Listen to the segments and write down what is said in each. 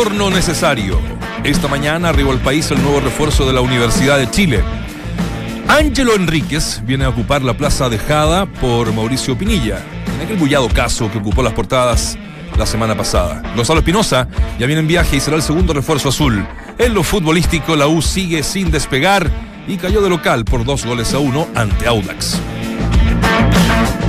retorno necesario. Esta mañana arribó al país el nuevo refuerzo de la Universidad de Chile. Ángelo Enríquez viene a ocupar la plaza dejada por Mauricio Pinilla, en aquel bullado caso que ocupó las portadas la semana pasada. Gonzalo Espinosa ya viene en viaje y será el segundo refuerzo azul. En lo futbolístico, la U sigue sin despegar y cayó de local por dos goles a uno ante Audax.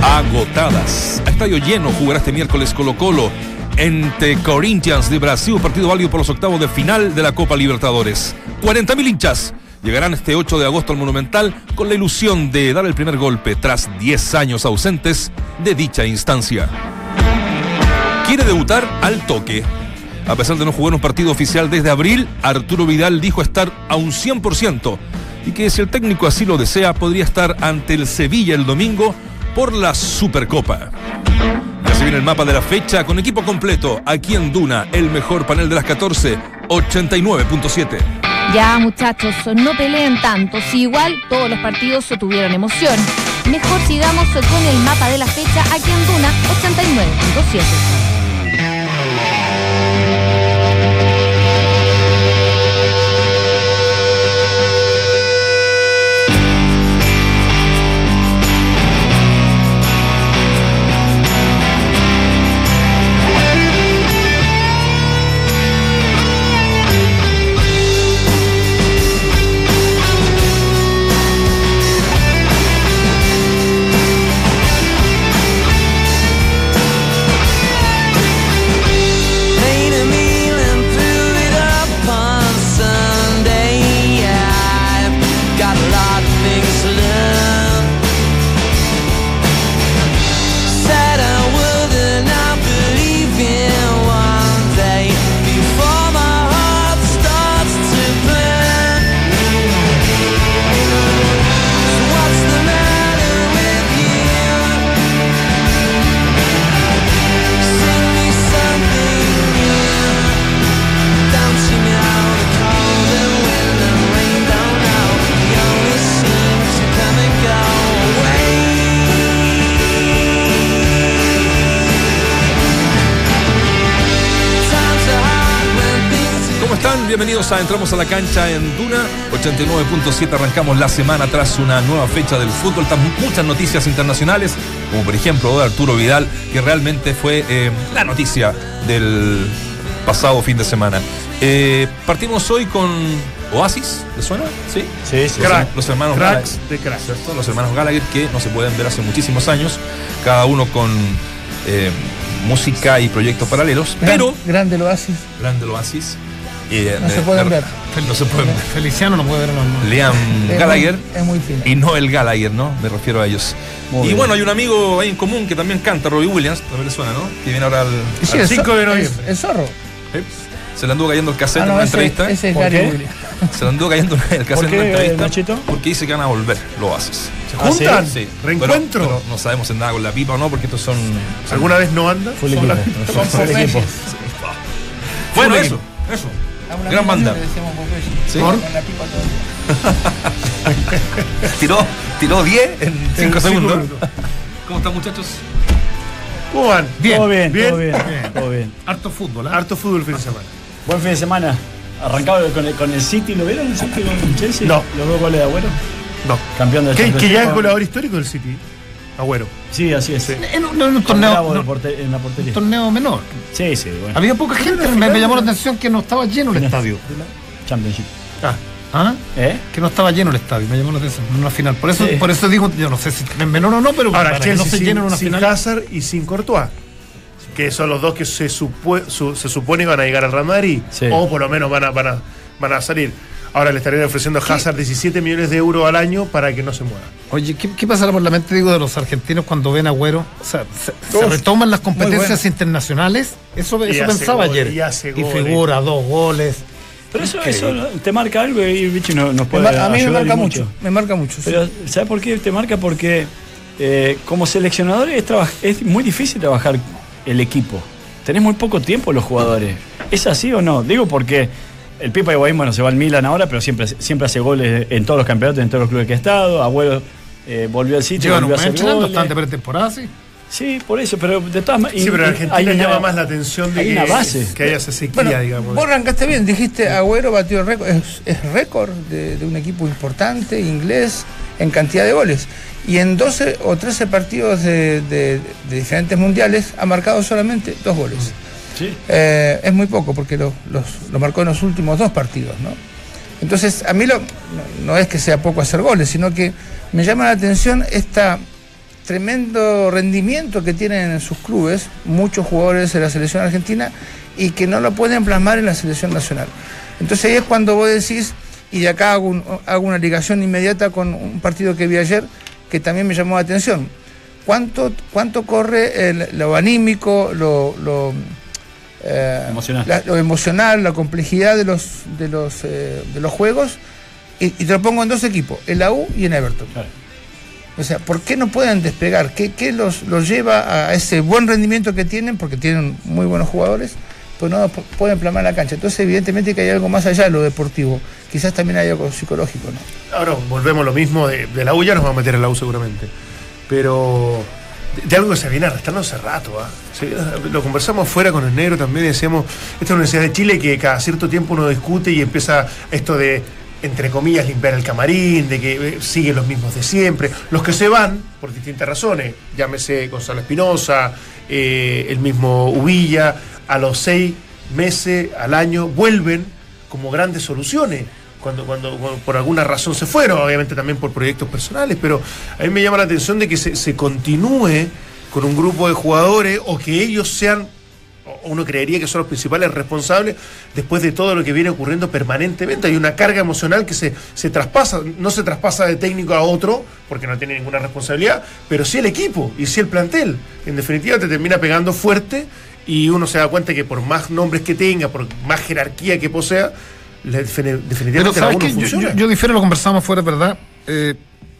Agotadas. A estadio lleno jugará este miércoles Colo Colo entre Corinthians de Brasil, partido válido por los octavos de final de la Copa Libertadores. 40.000 hinchas llegarán este 8 de agosto al Monumental con la ilusión de dar el primer golpe tras 10 años ausentes de dicha instancia. Quiere debutar al toque. A pesar de no jugar un partido oficial desde abril, Arturo Vidal dijo estar a un 100% y que si el técnico así lo desea podría estar ante el Sevilla el domingo por la Supercopa. Viene el mapa de la fecha con equipo completo aquí en Duna, el mejor panel de las 14, 89.7. Ya muchachos, no peleen tanto, si igual todos los partidos tuvieron emoción. Mejor sigamos con el mapa de la fecha aquí en Duna 89.7. Entramos a la cancha en Duna 89.7. Arrancamos la semana tras una nueva fecha del fútbol. Muchas noticias internacionales, como por ejemplo de Arturo Vidal, que realmente fue eh, la noticia del pasado fin de semana. Eh, partimos hoy con Oasis, ¿le suena? Sí, sí, sí. Los, hermanos Gallagher, de Los hermanos Gallagher que no se pueden ver hace muchísimos años, cada uno con eh, música y proyectos paralelos. pero. Grande el Oasis. Grande el Oasis no se pueden ver. No se pueden ver. Feliciano no puede ver Liam Gallagher. es muy fino. Y no el Gallagher, ¿no? Me refiero a ellos. y bueno, hay un amigo ahí en común que también canta, Robbie Williams, también le suena, ¿no? Que viene ahora al, 5 de noviembre. El zorro. Se le anduvo cayendo el cassette ah, en una entrevista. Ese es Gary Williams. Se le anduvo cayendo el cassette en una entrevista. Porque dice que van a volver, lo haces. ¿Se juntan? Sí. ¿Reencuentro? no sabemos en nada con la pipa o no, porque estos son. ¿Alguna vez no anda? Fue el equipo. Bueno, eso, eso. Gran banda. ¿Sí? tiró, tiró 10 en 5 segundos. ¿Cómo están muchachos? ¿Cómo van? Bien. Todo bien, ¿Bien? Todo bien, todo bien. Harto fútbol, ¿eh? Harto fútbol fin de semana. Buen fin de semana. Arrancado con el, con el City, ¿lo vieron el City con Chelsea? No. ¿Los dos goles de Agüero? No. Campeón del ¿Qué, que ya es goleador histórico del City. Agüero. Sí, así es. En, un torneo, en la portería. Un torneo menor. Sí, sí. Bueno. Había poca gente, me, me, llamó la atención que no estaba lleno el estadio. Championship. Ah. ¿Ah? ¿Eh? Que no estaba lleno el estadio, me llamó la atención en una final. Por eso, por eso digo, yo no sé si es menor o no, pero Ahora, para que no se llene en una sin final. Hazard y sin Courtois. Que son los dos que se, supone, se supone van a llegar al Real Madrid. O por lo menos van a, van a, van a salir. Ahora le estarían ofreciendo a Hazard 17 millones de euros al año para que no se mueva. Oye, ¿qué, pasará por la mente, digo, de los argentinos cuando ven a Agüero? O sea, se, retoman las competencias internacionales. Eso, eso pensaba ayer. Y, figura, dos goles. Pero eso, eso, te marca algo y Vichy no, nos puede A mí me marca mucho. Me marca mucho. Pero, ¿sabes por qué te marca? Porque eh, como seleccionador es, es muy difícil trabajar el equipo. Tenés muy poco tiempo los jugadores. ¿Es así o no? Digo porque el Pipa Higuaín, bueno, se va al Milan ahora, pero siempre, siempre hace goles en todos los campeonatos, en todos los clubes que ha estado. Abuelo eh, volvió al sitio. Llevan un mes bastante pretemporada, sí. Sí, por eso, pero de todas maneras. Sí, pero en Argentina llama más la atención de que, base. que haya esa sequía, digamos. Vos arrancaste bien, dijiste Agüero batió el récord, es, récord de, un equipo importante, inglés, en cantidad de goles. Y en 12 o 13 partidos de, diferentes mundiales ha marcado solamente dos goles. Eh, es muy poco porque lo, marcó en los últimos dos partidos, ¿no? Entonces, a mí lo, no es que sea poco hacer goles, sino que me llama la atención esta tremendo rendimiento que tienen en sus clubes muchos jugadores de la selección argentina y que no lo pueden plasmar en la selección nacional. Entonces ahí es cuando vos decís, y de acá hago, una ligación inmediata con un partido que vi ayer que también me llamó la atención. ¿Cuánto, cuánto corre lo anímico, lo, lo, eh, emocional. La, lo emocional, la complejidad de los, de los, eh, de los juegos? Y, te lo pongo en dos equipos, en la U y en Everton. O sea, ¿por qué no pueden despegar? ¿Qué, qué los, los, lleva a ese buen rendimiento que tienen? Porque tienen muy buenos jugadores, pues no pueden plamar la cancha. Entonces, evidentemente que hay algo más allá de lo deportivo. Quizás también hay algo psicológico, ¿no? Ahora, volvemos a lo mismo de, la U, ya nos vamos a meter en la U seguramente. Pero de, algo que se viene arrastrando hace rato. ¿ah? lo conversamos fuera con el negro también, decíamos, esta es la Universidad de Chile que cada cierto tiempo uno discute y empieza esto de entre comillas, limpiar el camarín, de que eh, siguen los mismos de siempre. Los que se van, por distintas razones, llámese Gonzalo Espinosa, eh, el mismo Ubilla, a los seis meses, al año, vuelven como grandes soluciones. Cuando, cuando, por alguna razón se fueron, obviamente también por proyectos personales, pero a mí me llama la atención de que se, se continúe con un grupo de jugadores o que ellos sean uno creería que son los principales responsables después de todo lo que viene ocurriendo permanentemente. Hay una carga emocional que se, se traspasa, no se traspasa de técnico a otro, porque no tiene ninguna responsabilidad, pero sí el equipo y sí el plantel. En definitiva te termina pegando fuerte y uno se da cuenta que por más nombres que tenga, por más jerarquía que posea, definitivamente la. Yo, yo, difiero, lo conversamos fuera, ¿verdad? Eh,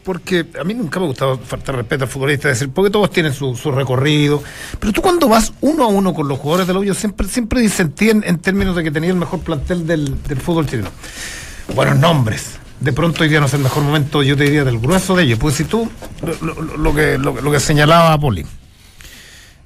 porque a mí nunca me ha gustado faltar respeto al futbolista, decir, porque todos tienen su, recorrido, pero tú cuando vas uno a uno con los jugadores del hoyo, siempre, siempre disentí en, términos de que tenía el mejor plantel del, fútbol chileno. Buenos nombres. De pronto hoy día no es el mejor momento, yo te diría, del grueso de ellos. Pues si tú, lo, que, lo, que señalaba Poli,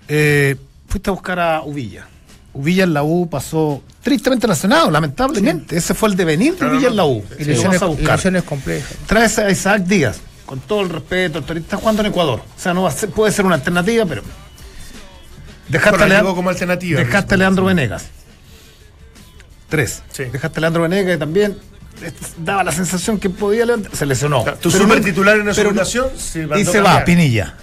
eh, fuiste a buscar a Uvilla. Uvilla en la U pasó tristemente nacionado, lamentablemente. Ese fue el devenir de Uvilla en la U. Y lesiones, a buscar. complejas. Traes a Isaac Díaz con todo el respeto, está jugando en Ecuador. O sea, no puede ser una alternativa, pero. Dejaste, a, Leandro, como alternativa, dejaste a Leandro Venegas. Tres. Dejaste a Leandro Venegas y también daba la sensación que podía levantar. Se lesionó. tu super titular en esa situación y se va, Pinilla.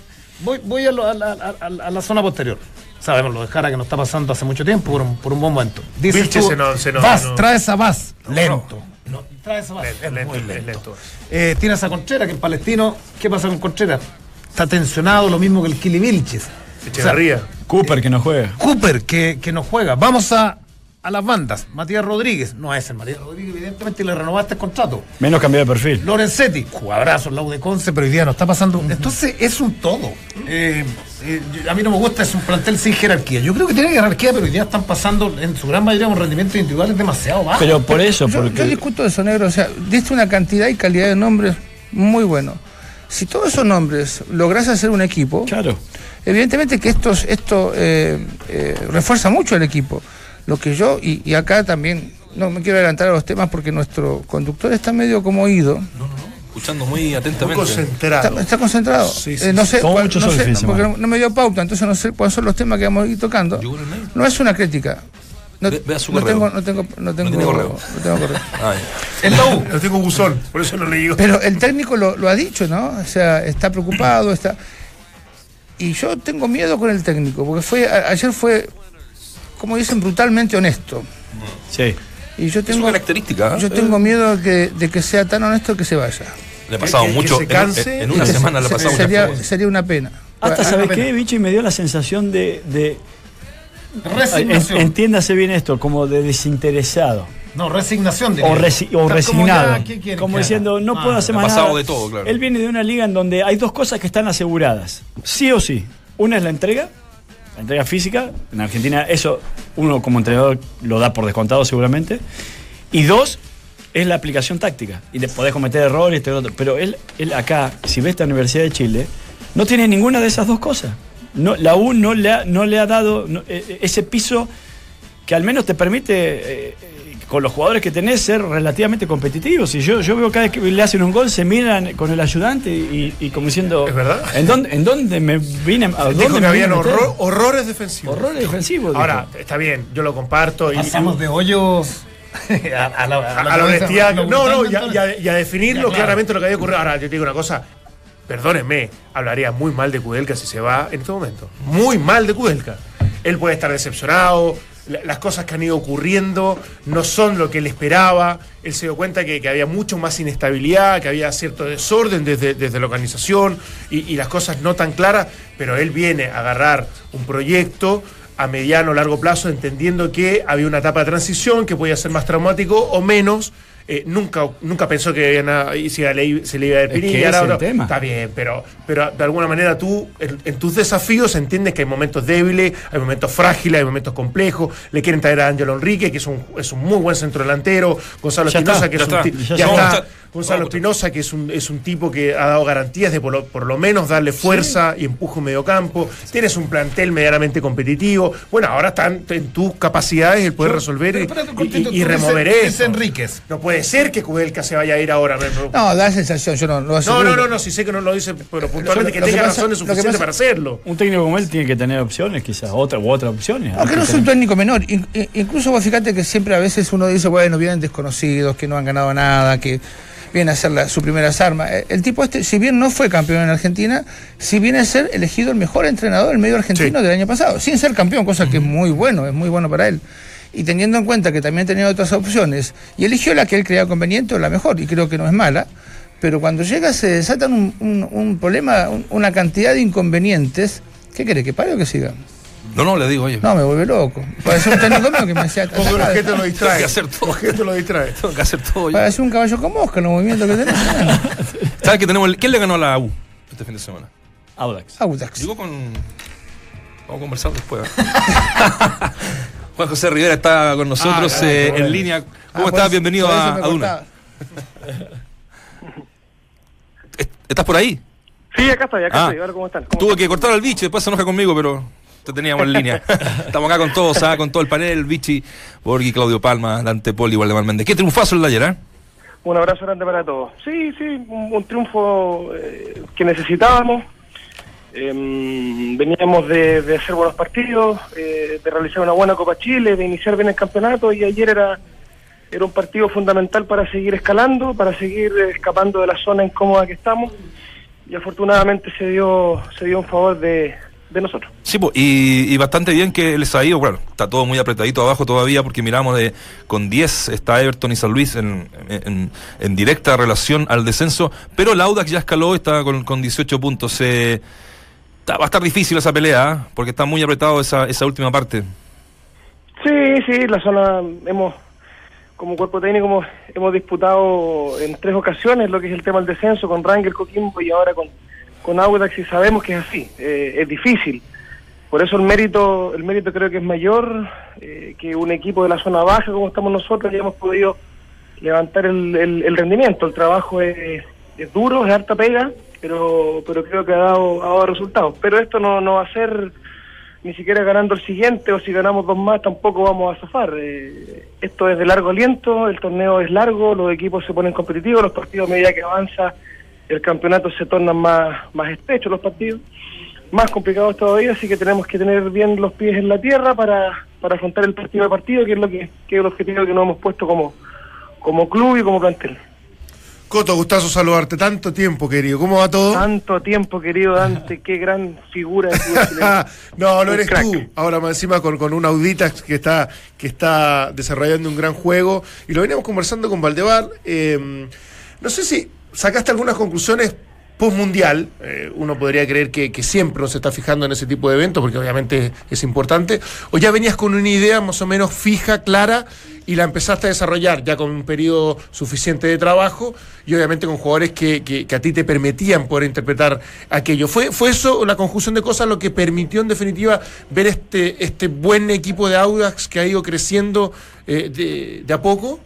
Voy, voy a, la zona posterior. Sabemos lo de Jara que nos está pasando hace mucho tiempo por un, por un buen momento. Dice se no, se vas, trae esa vas, lento. No, trae esa vas, lento, lento. Eh, tienes a Contreras, que en Palestino, ¿qué pasa con Contreras? Está tensionado, lo mismo que el Kili Vilches. Echeverría. Cooper que no juega. Cooper que, que no juega. Vamos a, a las bandas. Matías Rodríguez, no es el Matías Rodríguez, evidentemente le renovaste el contrato. Menos cambiado de perfil. Lorenzetti, jugadorazo en la U de Conce, pero hoy día no está pasando. Entonces es un todo. Eh, eh, a mí no me gusta, es un plantel sin jerarquía. Yo creo que tiene jerarquía, pero hoy día están pasando en su gran mayoría un rendimiento individual demasiado bajo. Pero por eso, yo, porque... yo discuto de eso, negro. O sea, diste una cantidad y calidad de nombres muy bueno. Si todos esos nombres logras hacer un equipo, claro. evidentemente que estos, esto eh, refuerza mucho el equipo. Lo que yo, y, acá también, no me quiero adelantar a los temas porque nuestro conductor está medio como oído. No, no, escuchando muy atentamente. concentrado. Está, concentrado. Eh, no sé, porque no, me dio pauta, entonces no sé cuáles son los temas que vamos a ir tocando. No es una crítica. No, tengo, no tengo, no tengo, ¿No correo. No tengo correo. no tengo buzón, por eso no le digo. Pero el técnico lo, lo ha dicho, ¿no? O sea, está preocupado, está. Y yo tengo miedo con el técnico, porque fue ayer fue como dicen, brutalmente honesto. Sí. Y yo tengo, es característica. ¿eh? Yo tengo miedo de que sea tan honesto que se vaya. Le ha pasado mucho. En, una semana le ha pasado sería, sería una pena. Hasta, ¿sabes qué, bicho? Y me dio la sensación de. de entiéndase bien esto, como de desinteresado. No, resignación. O, o resignado. Como, diciendo, no puedo hacer más nada. De todo, claro. Él viene de una liga en donde hay dos cosas que están aseguradas. Sí o sí. Una es la entrega la entrega física, en Argentina eso uno como entrenador lo da por descontado seguramente. Y dos, es la aplicación táctica. Y le podés cometer errores, pero él, él acá, si ves esta Universidad de Chile, no tiene ninguna de esas dos cosas. no, la U no le ha, no le ha dado ese piso que al menos te permite con los jugadores que tenés, ser relativamente competitivos. Y yo, yo veo cada vez que le hacen un gol, se miran con el ayudante y, como diciendo. ¿Es verdad? ¿En dónde, en dónde me vine a Dijo que habían horrores defensivos. Horrores defensivos. Ahora, está bien, yo lo comparto. Y, Pasamos de hoyos. a, la, honestidad. No, no, y a, definirlo claramente lo que había ocurrido. Ahora, yo te digo una cosa. Perdónenme, hablaría muy mal de Kudelka si se va en este momento. Muy mal de Kudelka. Él puede estar decepcionado, las cosas que han ido ocurriendo no son lo que él esperaba. Él se dio cuenta que, había mucho más inestabilidad, que había cierto desorden desde, desde la organización y, las cosas no tan claras, pero él viene a agarrar un proyecto a mediano o largo plazo, entendiendo que había una etapa de transición que podía ser más traumático o menos eh, nunca, nunca pensó que se le iba a ir Está bien, pero, pero de alguna manera tú, en, tus desafíos, entiendes que hay momentos débiles, hay momentos frágiles, hay momentos complejos. Le quieren traer a Ángelo Enrique, que es un, es un muy buen centro delantero. Gonzalo Espinosa, que es un. Ya, está. Gonzalo Espinosa, que es un, es un tipo que ha dado garantías de por lo, menos darle fuerza y empujo en medio campo. Tienes un plantel medianamente competitivo. Bueno, ahora están en tus capacidades el poder resolver y, remover eso. Enríquez. No puede ser que Kudelka se vaya a ir ahora. No, da sensación, yo no No, no, no, no, si sé que no lo dice, pero puntualmente que tenga razones suficientes para hacerlo. Un técnico como él tiene que tener opciones, quizás, otra u otras opciones. Aunque no es un técnico menor. Incluso vos fíjate que siempre a veces uno dice, bueno, vienen desconocidos, que no han ganado nada, que viene a ser su primeras armas. Eh, el tipo este, si bien no fue campeón en Argentina, si viene a ser elegido el mejor entrenador del medio argentino del año pasado, sin ser campeón, cosa que es muy bueno, es muy bueno para él. Y teniendo en cuenta que también tenía otras opciones, y eligió la que él creía conveniente o la mejor, y creo que no es mala, pero cuando llega se desatan un, problema, una cantidad de inconvenientes. ¿Qué quiere? ¿Que pare o que siga? No, no, le digo, oye. No, me vuelve loco. Parece un técnico mío que me decía. Porque la gente lo distrae. Tengo que hacer todo. La gente lo distrae. Tengo que hacer todo. Parece un caballo con mosca los movimientos que tenemos. ¿Sabes que tenemos? ¿Quién le ganó a la U este fin de semana? Audax. Audax. Digo con. Vamos a conversar después. Juan José Rivera está con nosotros ah, eh, en línea. ¿Cómo ah, estás? Bienvenido a, a Duna. ¿Estás por ahí? Sí, acá estoy, acá ah, estoy. Ahora, ¿cómo están? tuve que cortar al bicho, después se enoja conmigo, pero te teníamos en línea. Estamos acá con todos, ¿ah? con todo el panel, Vichy, Borghi, Claudio Palma, Dante Poli, Waldemar Méndez. Qué triunfazo el de ayer, ¿eh? Un abrazo grande para todos. Sí, sí, un, triunfo eh, que necesitábamos. Em, veníamos de, hacer buenos partidos, eh, de realizar una buena Copa Chile, de iniciar bien el campeonato y ayer era, era un partido fundamental para seguir escalando, para seguir escapando de la zona incómoda que estamos y afortunadamente se dio, se dio un favor de, de nosotros. Sí, y, bastante bien que les ha ido, bueno, está todo muy apretadito abajo todavía porque miramos de con 10 está Everton y San Luis en, en, directa relación al descenso, pero el Audax ya escaló, está con, con 18 puntos. Eh, va a estar difícil esa pelea, ¿eh? porque está muy apretado esa, esa última parte. Sí, sí, la zona hemos, como cuerpo técnico, hemos, hemos disputado en tres ocasiones lo que es el tema del descenso con Rangel, Coquimbo y ahora con con Audax y sabemos que es así, eh, es difícil. Por eso el mérito, el mérito creo que es mayor eh, que un equipo de la zona baja como estamos nosotros ya hemos podido levantar el, rendimiento. El trabajo es, es, duro, es harta pega, pero, pero creo que ha dado, ha dado resultados. Pero esto no, no va a ser ni siquiera ganando el siguiente o si ganamos dos más tampoco vamos a zafar. Eh, esto es de largo aliento, el torneo es largo, los equipos se ponen competitivos, los partidos a medida que avanza el campeonato se tornan más, más estrechos los partidos, más complicados todavía, así que tenemos que tener bien los pies en la tierra para, para afrontar el partido de partido, que es lo que, que es el objetivo que nos hemos puesto como, como club y como plantel. Coto, gustazo saludarte. Tanto tiempo, querido. ¿Cómo va todo? Tanto tiempo, querido Dante. Qué gran figura. no, no eres tú. Ahora más encima con, con un audita que está, que está desarrollando un gran juego. Y lo veníamos conversando con Valdebar. Eh, no sé si sacaste algunas conclusiones post-mundial, eh, uno podría creer que, siempre uno se está fijando en ese tipo de eventos, porque obviamente es importante, o ya venías con una idea más o menos fija, clara, y la empezaste a desarrollar ya con un periodo suficiente de trabajo, y obviamente con jugadores que, que, a ti te permitían poder interpretar aquello. ¿Fue, ¿Fue eso, la conjunción de cosas, lo que permitió en definitiva ver este, este buen equipo de Audax que ha ido creciendo eh, de, de a poco?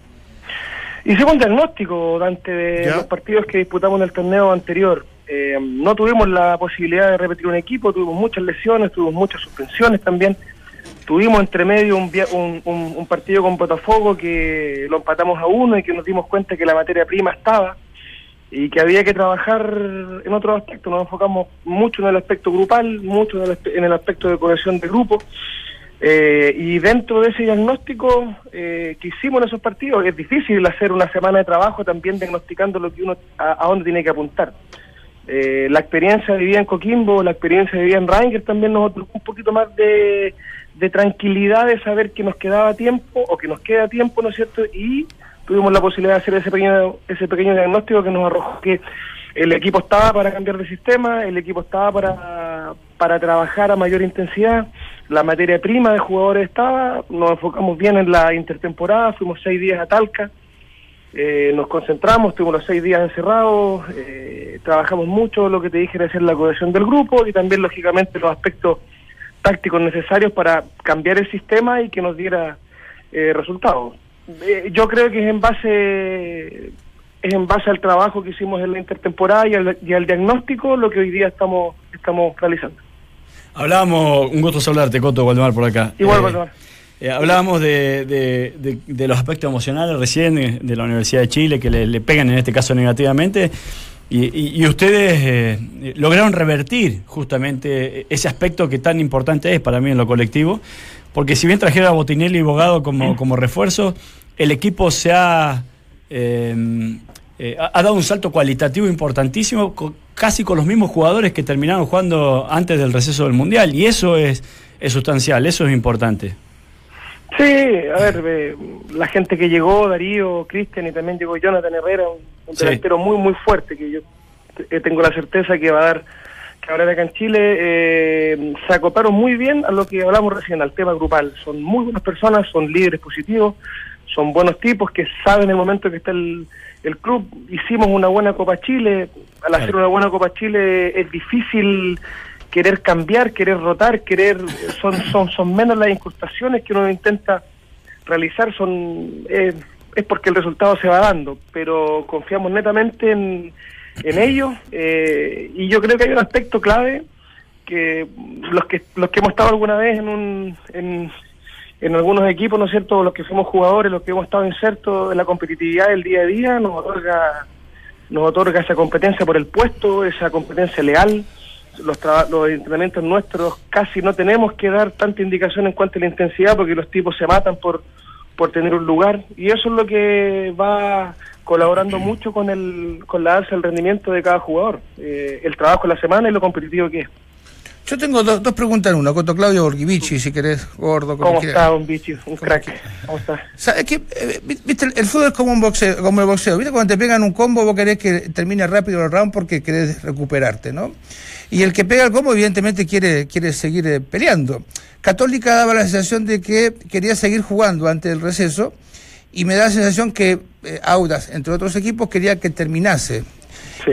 Hicimos un diagnóstico, Dante, de los partidos que disputamos en el torneo anterior. Eh, no tuvimos la posibilidad de repetir un equipo, tuvimos muchas lesiones, tuvimos muchas suspensiones también. Tuvimos entre medio un, un, un, partido con Botafogo que lo empatamos a uno y que nos dimos cuenta que la materia prima estaba y que había que trabajar en otros aspectos. Nos enfocamos mucho en el aspecto grupal, mucho en el, en el aspecto de cohesión de grupo. Eh, y dentro de ese diagnóstico eh, que hicimos en esos partidos, es difícil hacer una semana de trabajo también diagnosticando lo que uno a, dónde tiene que apuntar. Eh, la experiencia vivida en Coquimbo, la experiencia vivida en Ranger también nos otorgó un poquito más de, de tranquilidad de saber que nos quedaba tiempo o que nos queda tiempo, ¿no es cierto? Y tuvimos la posibilidad de hacer ese pequeño, ese pequeño diagnóstico que nos arrojó que el equipo estaba para cambiar de sistema, el equipo estaba para, para trabajar a mayor intensidad, la materia prima de jugadores estaba, nos enfocamos bien en la intertemporada, fuimos seis días a Talca, eh, nos concentramos, tuvimos los seis días encerrados, eh, trabajamos mucho lo que te dije hacer la cohesión del grupo y también lógicamente los aspectos tácticos necesarios para cambiar el sistema y que nos diera eh, resultados. Eh, yo creo que es en base es en base al trabajo que hicimos en la intertemporada y al, y al diagnóstico lo que hoy día estamos estamos realizando. Hablábamos, un gusto saludarte, Coto Waldemar, por acá. Igual, eh, Waldemar. Eh, hablábamos de, de, de, los aspectos emocionales recién de, la Universidad de Chile que le, pegan en este caso negativamente. Y, y, ustedes eh, lograron revertir justamente ese aspecto que tan importante es para mí en lo colectivo, porque si bien trajeron a Botinelli y Bogado como, como refuerzo, el equipo se ha, eh, ha, dado un salto cualitativo importantísimo, casi con los mismos jugadores que terminaron jugando antes del receso del Mundial, y eso es, es sustancial, eso es importante. Sí, a ver, la gente que llegó, Darío, Cristian y también llegó Jonathan Herrera, un, delantero muy, muy fuerte que yo eh, tengo la certeza que va a dar, que ahora acá en Chile, eh, se acoparon muy bien a lo que hablamos recién, al tema grupal. Son muy buenas personas, son líderes positivos, son buenos tipos que saben el momento que está el, el club. Hicimos una buena Copa Chile, al hacer una buena Copa Chile es difícil querer cambiar, querer rotar, querer son son son menos las incrustaciones que uno intenta realizar, son eh, es porque el resultado se va dando, pero confiamos netamente en, en ellos eh, y yo creo que hay un aspecto clave que los que los que hemos estado alguna vez en un en, en algunos equipos, ¿no es cierto?, los que somos jugadores, los que hemos estado insertos en la competitividad del día a día, nos otorga nos otorga esa competencia por el puesto, esa competencia leal, los, los entrenamientos nuestros casi no tenemos que dar tanta indicación en cuanto a la intensidad porque los tipos se matan por, por tener un lugar y eso es lo que va colaborando mucho con el con la alza del rendimiento de cada jugador, eh, el trabajo de la semana y lo competitivo que es. Yo tengo dos preguntas en una. Coto Claudio Borghivici, si querés, gordo. ¿Cómo está, un bichi? Un crack. ¿Cómo está? ¿Sabes qué? Eh, viste, el fútbol es como un boxeo, como el boxeo. ¿Viste? Cuando te pegan un combo, vos querés que termine rápido el round porque querés recuperarte, ¿no? Y el que pega el combo, evidentemente, quiere, quiere seguir eh, peleando. Católica daba la sensación de que quería seguir jugando antes del receso y me da la sensación que eh, Audas, entre otros equipos, quería que terminase.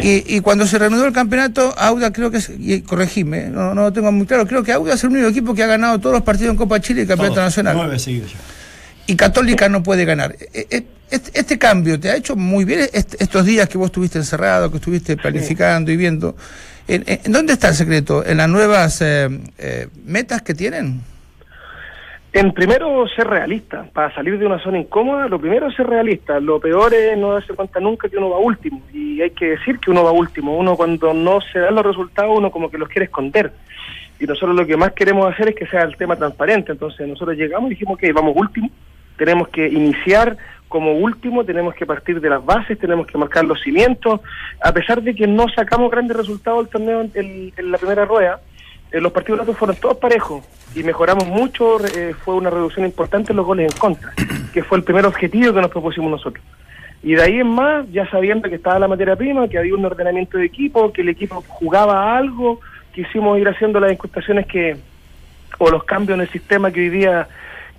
Y, cuando se reanudó el campeonato, Audas creo que es, y corregime, no, no lo tengo muy claro, creo que Audas es el único equipo que ha ganado todos los partidos en Copa Chile y Campeonato Nacional. Nueve seguidos ya. Y Católica no puede ganar. E, e, este, este, cambio te ha hecho muy bien estos días que vos estuviste encerrado, que estuviste planificando y viendo. ¿En, dónde está el secreto? ¿En las nuevas eh, eh, metas que tienen? En primero, ser realista. Para salir de una zona incómoda, lo primero es ser realista. Lo peor es no darse cuenta nunca que uno va último. Y hay que decir que uno va último. Uno cuando no se dan los resultados, uno como que los quiere esconder. Y nosotros lo que más queremos hacer es que sea el tema transparente. Entonces nosotros llegamos y dijimos que vamos último. Tenemos que iniciar como último tenemos que partir de las bases, tenemos que marcar los cimientos. A pesar de que no sacamos grandes resultados del torneo en, la primera rueda, eh, los partidos fueron todos parejos y mejoramos mucho. Eh, fue una reducción importante en los goles en contra, que fue el primer objetivo que nos propusimos nosotros. Y de ahí en más, ya sabiendo que estaba la materia prima, que había un ordenamiento de equipo, que el equipo jugaba algo, quisimos ir haciendo las incrustaciones que o los cambios en el sistema que hoy día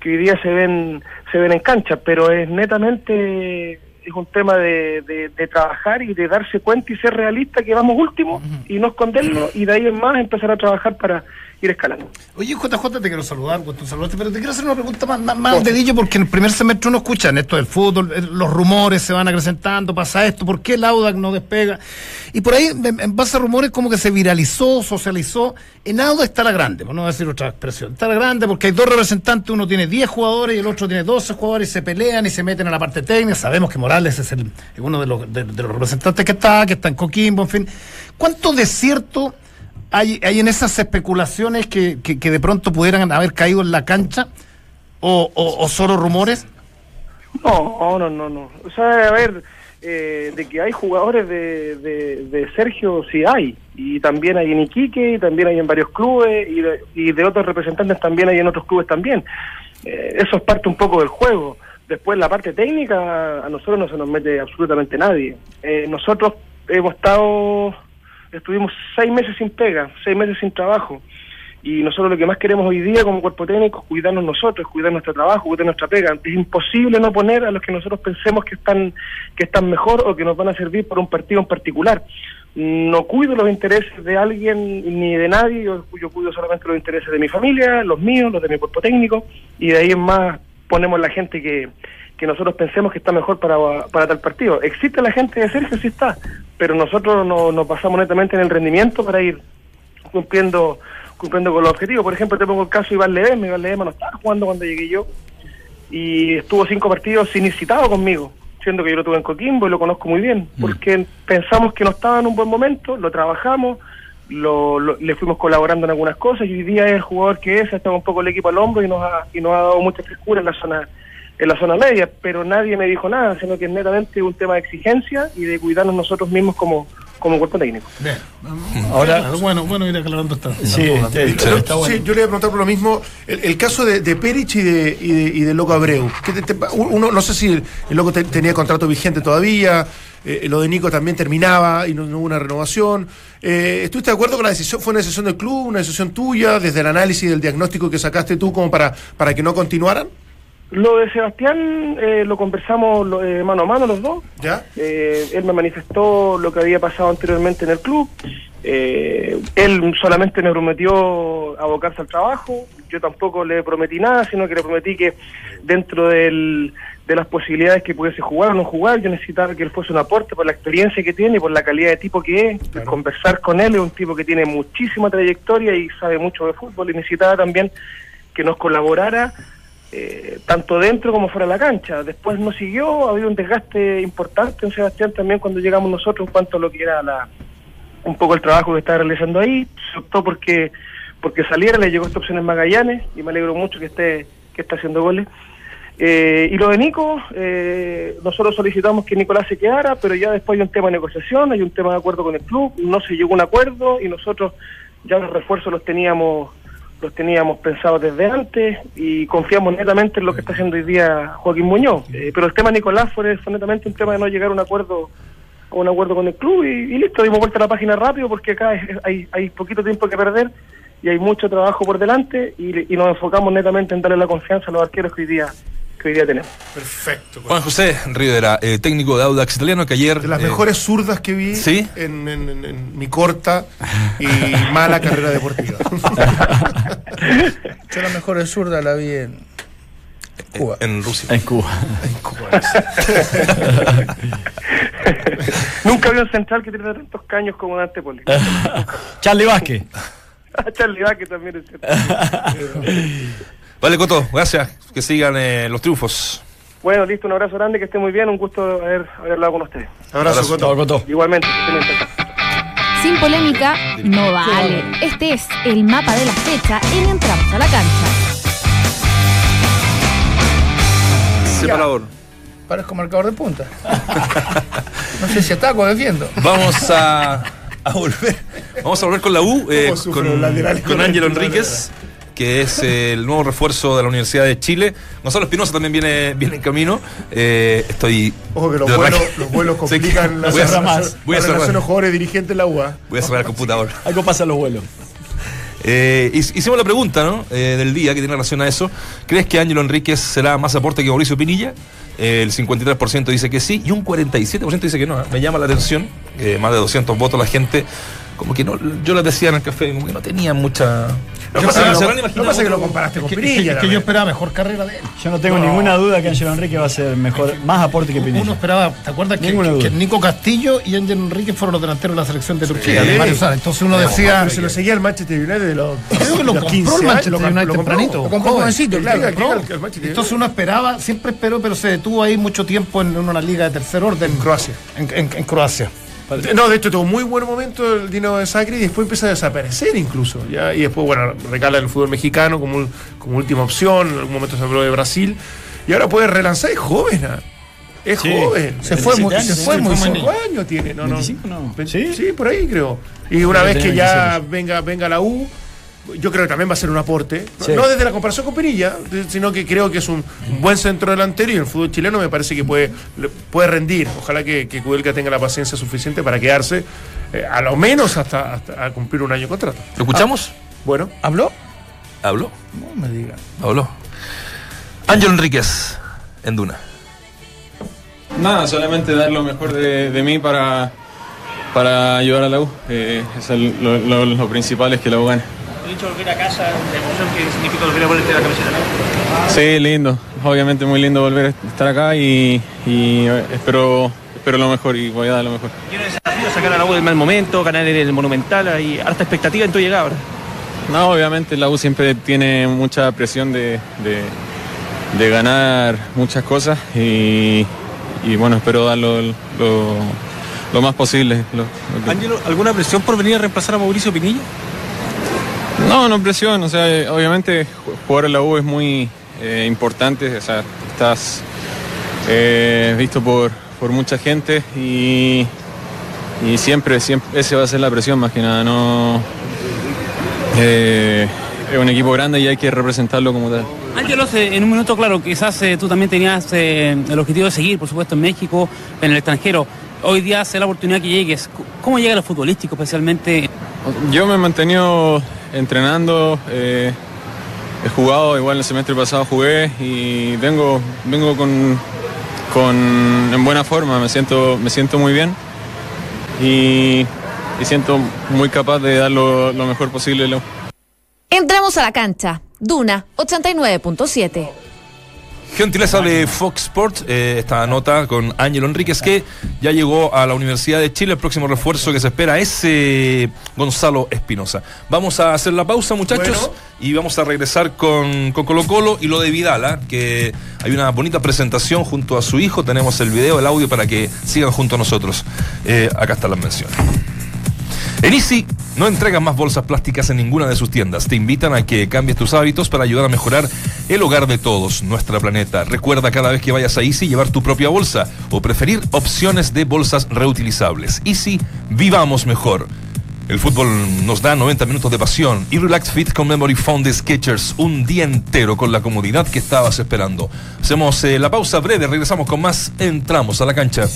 que hoy día se ven se ven en cancha, pero es netamente es un tema de, de, trabajar y de darse cuenta y ser realista que vamos último y no esconderlo y de ahí en más empezar a trabajar para ir escalando. Oye, JJ, te quiero saludar, gusto saludarte, pero te quiero hacer una pregunta más, más, más dedillo, porque en el primer semestre uno escucha en esto del fútbol, eh, los rumores se van acrecentando, pasa esto, ¿por qué el Audax no despega? Y por ahí, en, base a rumores, como que se viralizó, socializó, en Audax está la grande, por no decir otra expresión, está la grande porque hay dos representantes, uno tiene 10 jugadores y el otro tiene 12 jugadores y se pelean y se meten a la parte técnica, sabemos que Morales es, el, uno de los, de, de los representantes que está, que está en Coquimbo, en fin. ¿Cuánto desierto hay, hay en esas especulaciones que, que, de pronto pudieran haber caído en la cancha o, solo rumores? No, no, no, no. O sea, a ver, eh, de que hay jugadores de, de, de, Sergio, sí hay. Y también hay en Iquique, y también hay en varios clubes, y de, y de otros representantes también hay en otros clubes también. Eh, eso es parte un poco del juego. Después la parte técnica, a nosotros no se nos mete absolutamente nadie. Eh, nosotros hemos estado, estuvimos seis meses sin pega, seis meses sin trabajo. Y nosotros lo que más queremos hoy día como cuerpo técnico es cuidarnos nosotros, cuidar nuestro trabajo, cuidar nuestra pega. Es imposible no poner a los que nosotros pensemos que están, que están mejor o que nos van a servir para un partido en particular. No cuido los intereses de alguien ni de nadie, yo, yo cuido solamente los intereses de mi familia, los míos, los de mi cuerpo técnico, y de ahí en más ponemos la gente que, que nosotros pensemos que está mejor para, para tal partido. ¿Existe la gente de Sergio? Sí está, pero nosotros nos no basamos netamente en el rendimiento para ir cumpliendo cumpliendo con los objetivos. Por ejemplo, te pongo el caso de Iván Ledesma. Iván Ledesma no estaba jugando cuando llegué yo y estuvo cinco partidos sin incitado conmigo, siendo que yo lo tuve en Coquimbo y lo conozco muy bien, porque mm. pensamos que no estaba en un buen momento, lo trabajamos, lo, lo, le fuimos colaborando en algunas cosas y hoy día es el jugador que es, está un poco el equipo al hombro y nos ha, y nos ha dado mucha frescura en la zona en la zona media, pero nadie me dijo nada, sino que es netamente un tema de exigencia y de cuidarnos nosotros mismos como, como cuerpo técnico. Bien. Ahora, bueno, bueno, ir aclarando esta. Sí, está, bueno. sí, yo le voy a preguntar por lo mismo. El, el caso de, de Perich y de, y de, y de Loco Abreu. Que te, te, uno, no sé si el, el Loco te, tenía contrato vigente todavía. Eh, lo de Nico también terminaba y no, no hubo una renovación. Eh, ¿Estuviste de acuerdo con la decisión? ¿Fue una decisión del club, una decisión tuya, desde el análisis del diagnóstico que sacaste tú como para, para que no continuaran? Lo de Sebastián eh, lo conversamos eh, mano a mano los dos. ¿Ya? Eh, él me manifestó lo que había pasado anteriormente en el club. Eh, él solamente me prometió abocarse al trabajo. Yo tampoco le prometí nada, sino que le prometí que dentro del, de las posibilidades que pudiese jugar o no jugar, yo necesitaba que él fuese un aporte por la experiencia que tiene y por la calidad de tipo que es. Claro. Conversar con él es un tipo que tiene muchísima trayectoria y sabe mucho de fútbol y necesitaba también que nos colaborara eh, tanto dentro como fuera de la cancha. Después no siguió, había un desgaste importante en Sebastián también cuando llegamos nosotros en cuanto a lo que era la, un poco el trabajo que estaba realizando ahí. Se optó porque, porque saliera, le llegó esta opción en Magallanes y me alegro mucho que esté, que esté haciendo goles. Eh, y lo de Nico, eh, nosotros solicitamos que Nicolás se quedara, pero ya después hay un tema de negociación, hay un tema de acuerdo con el club, no se llegó a un acuerdo y nosotros ya los refuerzos los teníamos los teníamos pensados desde antes y confiamos netamente en lo que está haciendo hoy día Joaquín Muñoz. Eh, pero el tema Nicolás fue, fue, netamente un tema de no llegar a un acuerdo a un acuerdo con el club y, y listo, dimos vuelta a la página rápido porque acá hay, hay, hay, poquito tiempo que perder y hay mucho trabajo por delante y, y nos enfocamos netamente en darle la confianza a los arqueros que hoy día que hoy día tenemos. Perfecto. Juan José Rivera, eh, técnico de Audax italiano, que ayer. De las eh, mejores zurdas que vi ¿sí? en, en, en, en, mi corta y mala carrera deportiva. Yo las mejores zurdas la vi en. Cuba. En Rusia. En Cuba. En Cuba. Nunca había un central que tiene tantos caños como Dante Poli. Charlie Vázquez. Charlie Vázquez también es cierto. Vale, Coto, gracias. Que sigan eh, los triunfos. Bueno, listo, un abrazo grande, que esté muy bien, un gusto haber, haber hablado con ustedes. Abrazo, abrazo Coto. Coto. Igualmente. Sin polémica, no vale. Este es el mapa de la fecha en Entramos a la Cancha. Separador. Parezco marcador de punta. no sé si ataco o defiendo. Vamos a, a volver. Vamos a volver con la U, eh, con, con Ángelo Enríquez que es el nuevo refuerzo de la Universidad de Chile. Gonzalo Espinosa también viene, viene en camino. Eh, estoy. Ojo que los, vuelos, los vuelos complican sí, las voy a cerrar, más. Voy a cerrar. los jugadores dirigentes de la UA. Voy a cerrar el computador. Algo pasa en los vuelos. Eh, hicimos la pregunta ¿no? Eh, del día que tiene relación a eso. ¿Crees que Ángelo Enríquez será más aporte que Mauricio Pinilla? Eh, el 53% dice que sí y un 47% dice que no. Me llama la atención más de 200 votos, la gente como que no, yo les decía en el café, como que no tenía mucha. Lo que pasa es que lo comparaste con Pinilla. Es que, yo esperaba mejor carrera de él. Yo no tengo ninguna duda que Ángel Enrique va a ser mejor, más aporte que Pinilla. Uno esperaba, ¿te acuerdas que, que, Nico Castillo y Ángel Enrique fueron los delanteros de la selección de Turquía? Entonces uno decía. se lo seguía el Manchester United de los. Creo que lo compró el Manchester United tempranito. Lo compró jovencito, claro. Entonces uno esperaba, siempre esperó, pero se detuvo ahí mucho tiempo en una liga de tercer orden. En Croacia. En Croacia. No, de hecho tuvo muy buen momento el Dino de Sacri y después empieza a desaparecer incluso. ¿ya? Y después, bueno, recala el fútbol mexicano como, como última opción. En algún momento se habló de Brasil. Y ahora puede relanzar, es joven. ¿ah? Es joven. Se fue muy, se fue muy años tiene, no, no. ¿Sí? sí, por ahí creo. Y una vez que ya venga, venga la U, yo creo que también va a ser un aporte. No desde la comparación con Perilla, sino que creo que es un buen centro delantero y el fútbol chileno me parece que puede, puede rendir. Ojalá que, que Kudelka tenga la paciencia suficiente para quedarse eh, a lo menos hasta, hasta cumplir un año de contrato. ¿Lo escuchamos? Ah, bueno. ¿Habló? ¿Habló? No me diga. Habló. Ángel Enríquez, en Duna. Nada, solamente dar lo mejor de, mí para, para ayudar a la U. Eh, eso es lo, lo, lo principal es que la U gane. El hecho de volver a casa, la emoción que significa volver a ponerte la camiseta, ¿no? Sí, lindo. Obviamente muy lindo volver a estar acá y, y espero, espero lo mejor y voy a dar lo mejor. ¿Tiene desafío sacar a la U del mal momento, ganar en el Monumental? Hay harta expectativa en tu llegada ahora. No, obviamente la U siempre tiene mucha presión de, de, de ganar muchas cosas y, y, bueno, espero dar lo, lo, lo más posible. Lo, Ángelo, ¿alguna presión por venir a reemplazar a Mauricio Pinilla? No, no presión, o sea, obviamente jugar en la U es muy eh, importante, o sea, estás eh, visto por, por mucha gente y, y siempre, siempre ese va a ser la presión más que nada, no eh, es un equipo grande y hay que representarlo como tal. Ángelos, en un minuto, claro, quizás tú también tenías el objetivo de seguir, por supuesto, en México, en el extranjero. Hoy día hace la oportunidad que llegues. ¿Cómo llega lo futbolístico, especialmente? Yo me he mantenido entrenando. Eh, he jugado, igual el semestre pasado jugué y vengo, vengo con, con en buena forma, me siento, me siento muy bien y, siento muy capaz de dar lo, lo mejor posible. Entramos a la cancha. Duna 89.7. Gentileza de Fox Sports, eh, esta nota con Ángelo Enríquez, que ya llegó a la Universidad de Chile. El próximo refuerzo que se espera es eh, Gonzalo Espinosa. Vamos a hacer la pausa, muchachos, y vamos a regresar con, con, Colo Colo y lo de Vidal, ¿ah? que hay una bonita presentación junto a su hijo. Tenemos el video, el audio para que sigan junto a nosotros. Eh, acá están las menciones. En Easy no entregan más bolsas plásticas en ninguna de sus tiendas. Te invitan a que cambies tus hábitos para ayudar a mejorar el hogar de todos, nuestra planeta. Recuerda cada vez que vayas a Easy llevar tu propia bolsa o preferir opciones de bolsas reutilizables. Easy, vivamos mejor. El fútbol nos da 90 minutos de pasión y Relax Fit con Memory Foam de Sketchers un día entero con la comodidad que estabas esperando. Hacemos eh, la pausa breve, regresamos con más, entramos a la cancha.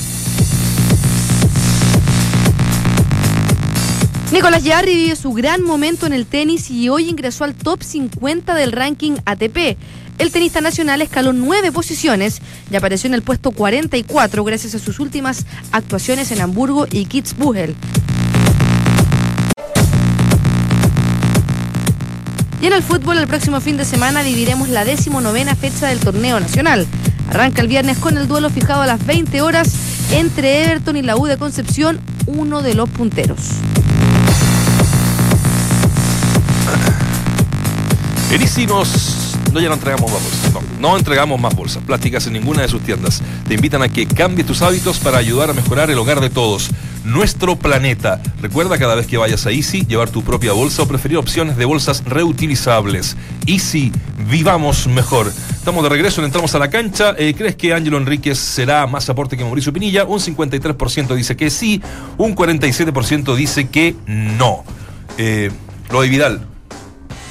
Nicolás Yarri vive su gran momento en el tenis y hoy ingresó al top 50 del ranking ATP. El tenista nacional escaló nueve posiciones y apareció en el puesto 44 gracias a sus últimas actuaciones en Hamburgo y Kitzbühel. Y en el fútbol, el próximo fin de semana viviremos la decimonovena fecha del torneo nacional. Arranca el viernes con el duelo fijado a las 20 horas entre Everton y la U de Concepción, uno de los punteros. En. No, ya no entregamos más bolsas. No, no entregamos más bolsas plásticas en ninguna de sus tiendas. Te invitan a que cambies tus hábitos para ayudar a mejorar el hogar de todos. Nuestro planeta. Recuerda cada vez que vayas a Easy llevar tu propia bolsa o preferir opciones de bolsas reutilizables. Easy, vivamos mejor. Estamos de regreso, entramos a la cancha. Eh, ¿Crees que Ángelo Enríquez será más aporte que Mauricio Pinilla? Un 53% dice que sí, un 47% dice que no. Eh, lo de Vidal,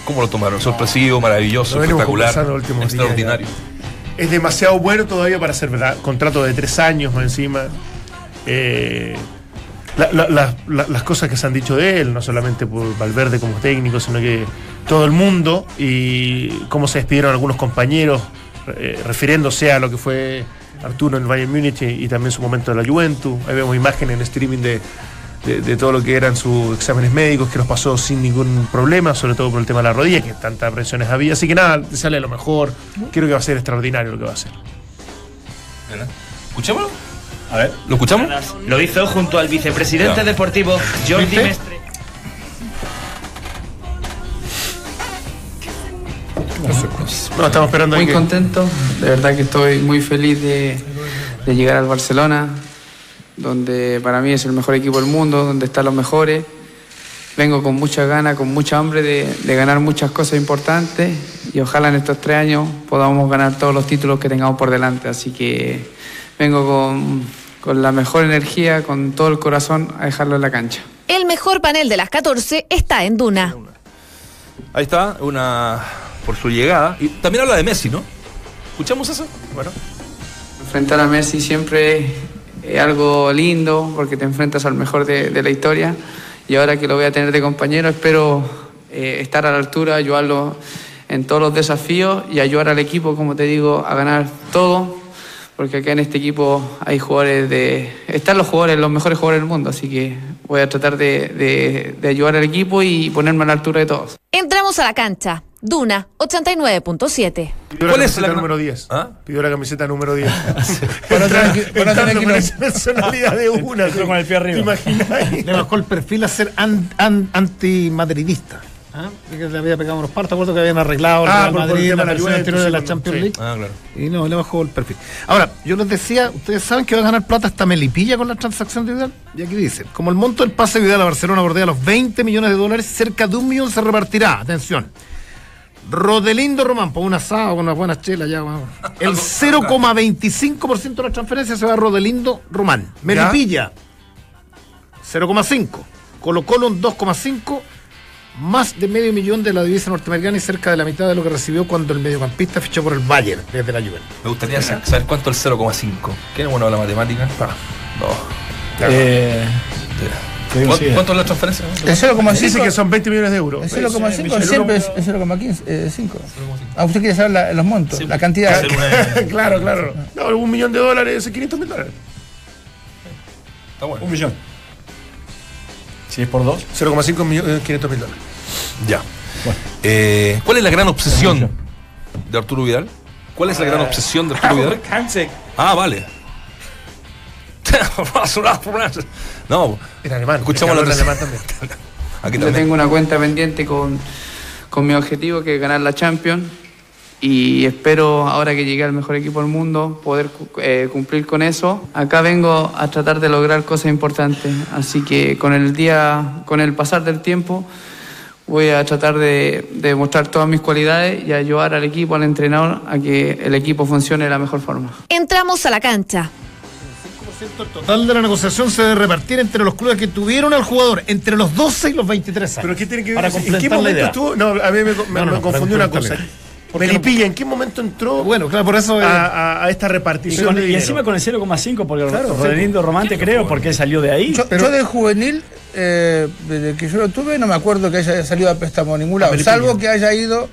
¿Cómo lo tomaron? Sorpresivo, maravilloso, espectacular, extraordinario. Es demasiado bueno todavía para ser verdad. Contrato de tres años más encima. Eh, la, la, la, las cosas que se han dicho de él, no solamente por Valverde como técnico, sino que todo el mundo y cómo se despidieron algunos compañeros, eh, refiriéndose a lo que fue Arturo en el Bayern Múnich y, y también su momento de la Juventus. Ahí vemos imágenes en streaming de, de, de todo lo que eran sus exámenes médicos, que los pasó sin ningún problema, sobre todo por el tema de la rodilla, que tantas presiones había. Así que nada, sale lo mejor. Creo que va a ser extraordinario lo que va a hacer. ¿Escuchémoslo? A ver. ¿Lo escuchamos? Lo hizo junto al vicepresidente Ya. deportivo Jordi ¿Viste? Mestre. No, estamos esperando Muy contento, de verdad que estoy muy feliz de, de llegar al Barcelona, donde para mí es el mejor equipo del mundo, donde están los mejores. Vengo con mucha ganas, con mucha hambre de, de ganar muchas cosas importantes y ojalá en estos tres años podamos ganar todos los títulos que tengamos por delante. Así que vengo con, con la mejor energía, con todo el corazón a dejarlo en la cancha. El mejor panel de las 14 está en Duna. Ahí está, una por su llegada. Y también habla de Messi, ¿no? ¿Escuchamos eso? Bueno. Enfrentar a Messi siempre algo lindo porque te enfrentas al mejor de, de la historia. Y ahora que lo voy a tener de compañero espero eh, estar a la altura, ayudarlo en todos los desafíos y ayudar al equipo, como te digo, a ganar todo porque acá en este equipo hay jugadores de... Están los jugadores, los mejores jugadores del mundo, así que voy a tratar de, de- de ayudar al equipo y ponerme a la altura de todos. Entramos a la cancha. Duna 89.7. Pidió la ¿Cuál es la número 10. ¿Ah? Pidió la camiseta número 10. Para tener que- para tener que personalidad de una. Con el pie arriba. ¿Te imaginas? Le bajó el perfil a ser an- an- antimadridista. ¿Ah? Que le había pegado unos paros, ¿te acuerdas que habían arreglado el Ah, Real Madrid, la la versión anterior de la Champions sí. League? Ah, claro. Y no, le bajó el perfil. Ahora, yo les decía, ustedes saben que va a ganar plata hasta Melipilla con la transacción de Vidal. Y aquí dice, como el monto del pase de Vidal a Barcelona bordea los 20 millones de dólares, cerca de un millón se repartirá. Atención. Rodelindo Román, por un asado con unas buenas chelas ya. bueno. El 0,25% de la transferencia se va a Rodelindo Román. Melipilla, 0,5. Colo Colo un 2,5. Más de medio millón de la divisa norteamericana y cerca de la mitad de lo que recibió cuando el mediocampista fichó por el Bayern desde la Juventus. Me gustaría sa- saber cuánto es el 0,5. ¿Qué es bueno la matemática? No. Eh, ¿Cuánto, es la transferencia? El 0,5 Dice que son 20 millones de euros. El 0,5 siempre es es 0,5. Ah, usted quiere saber la- los montos, la cantidad. Una- claro, claro. No, un millón de dólares es 500 mil dólares. Está bueno. Un millón. Si es por dos. 0,5 millones, 500 mil dólares. Ya. Eh, ¿Cuál es la gran obsesión de Arturo Vidal? ¿Cuál es la gran obsesión de Arturo Vidal? Ah, vale. no, En alemán. escuchamos la en alemán también. Aquí Yo también. tengo una cuenta pendiente con, con mi objetivo que es ganar la Champions y espero ahora que llegué al mejor equipo del mundo poder eh, cumplir con eso. Acá vengo a tratar de lograr cosas importantes, así que con el día, con el pasar del tiempo voy a tratar de, de mostrar todas mis cualidades y ayudar al equipo, al entrenador a que el equipo funcione de la mejor forma. Entramos a la cancha. total de la negociación se debe repartir entre los clubes que tuvieron al jugador entre los 12 y los 23 años. Pero ¿qué tiene que ver? Para ¿En qué completar la momento idea. estuvo? No, a mí me, me- No, me no, para confundió una cosa. Melipilla, ¿en qué momento entró Bueno, claro, por eso. eh, a, a- a esta Y, repartición con- de y encima con el 0,5, porque Claro, Rodelindo Romante creo, porque él salió de ahí. Yo, yo de juvenil, eh, desde que yo lo tuve, no me acuerdo que haya salido a préstamo a ningún lado, salvo que haya ido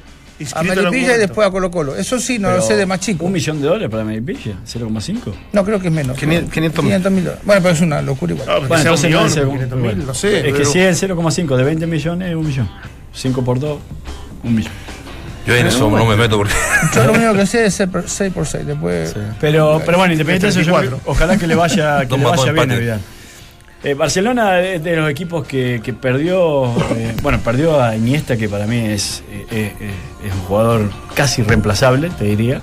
a Melipilla y después a Colo Colo. Eso sí, no lo Pero sé de más chico. Un millón de dólares para Melipilla, 0,5. No, creo que es menos. 500 500 mil. 500 mil dólares. Bueno, pero es una locura igual. No, Bueno, entonces millón, no es el- 500 mil, bueno. no sé. Es que pero- si es el 0,5 de 20 millones, es un millón. 5 por 2, un millón. Yo en eso no me meto porque. Yo lo único que sé es 6 por 6. Después. Pero, pero bueno, independiente de eso, yo 34. ojalá que le vaya, que le vaya bien a. Vidal. Eh, Barcelona es de los equipos que, que perdió, eh, bueno, perdió a Iniesta, que para mí es, eh, es un jugador casi reemplazable, te diría.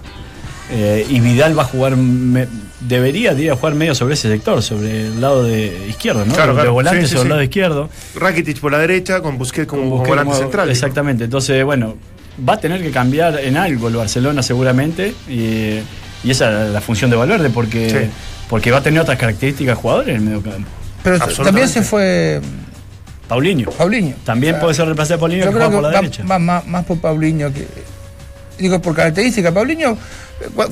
Eh, y Vidal va a jugar, me- debería, debería jugar medio sobre ese sector, sobre el lado de izquierdo, ¿no? Claro, de claro. volante Sí, sí, sobre el lado izquierdo. Rakitic por la derecha, con Busquets como, Busquets volante como- central. Exactamente. Entonces, bueno, va a tener que cambiar en algo el Barcelona seguramente. Y, y esa es la función de Valverde, porque, Sí. porque va a tener otras características de jugadores en el medio campo. Pero también se fue Paulinho. Paulinho. También O sea, puede ser reemplazado de Paulinho Yo que creo juega que por la va, derecha. va más, más por Paulinho que. digo por característica. Paulinho,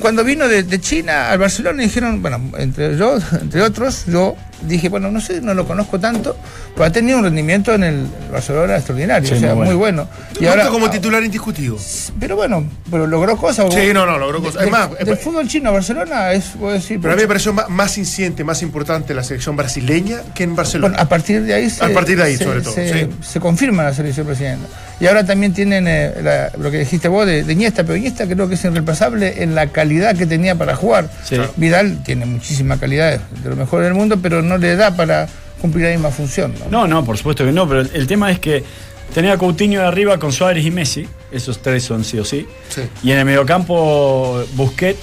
cuando vino de, de China al Barcelona, dijeron, bueno, entre yo, entre otros, yo dije, bueno, no sé, no lo conozco tanto, pero ha tenido un rendimiento en el Barcelona extraordinario, Sí, o sea, muy muy bueno. bueno. Nunca como titular indiscutido. Pero bueno, pero logró cosas. Sí, no, no, logró cosas. Del, Es más, del fútbol chino a Barcelona es, puedo decir. Pero a mí me pareció más incidente, más importante la selección brasileña que en Barcelona. Bueno, a partir de ahí se, A partir de ahí, se- sobre todo, se, sí. se confirma la selección presidenta. Y ahora también tienen eh, la- lo que dijiste vos de, de Iniesta, pero Iniesta creo que es irreemplazable en la calidad que tenía para jugar. Sí. Vidal tiene muchísima calidad, de lo mejor del mundo, pero no le da para cumplir la misma función. ¿no? No, no, por supuesto que no, pero el, el tema es que tener a Coutinho de arriba con Suárez y Messi, esos tres son sí o sí, Sí. y en el mediocampo Busquets,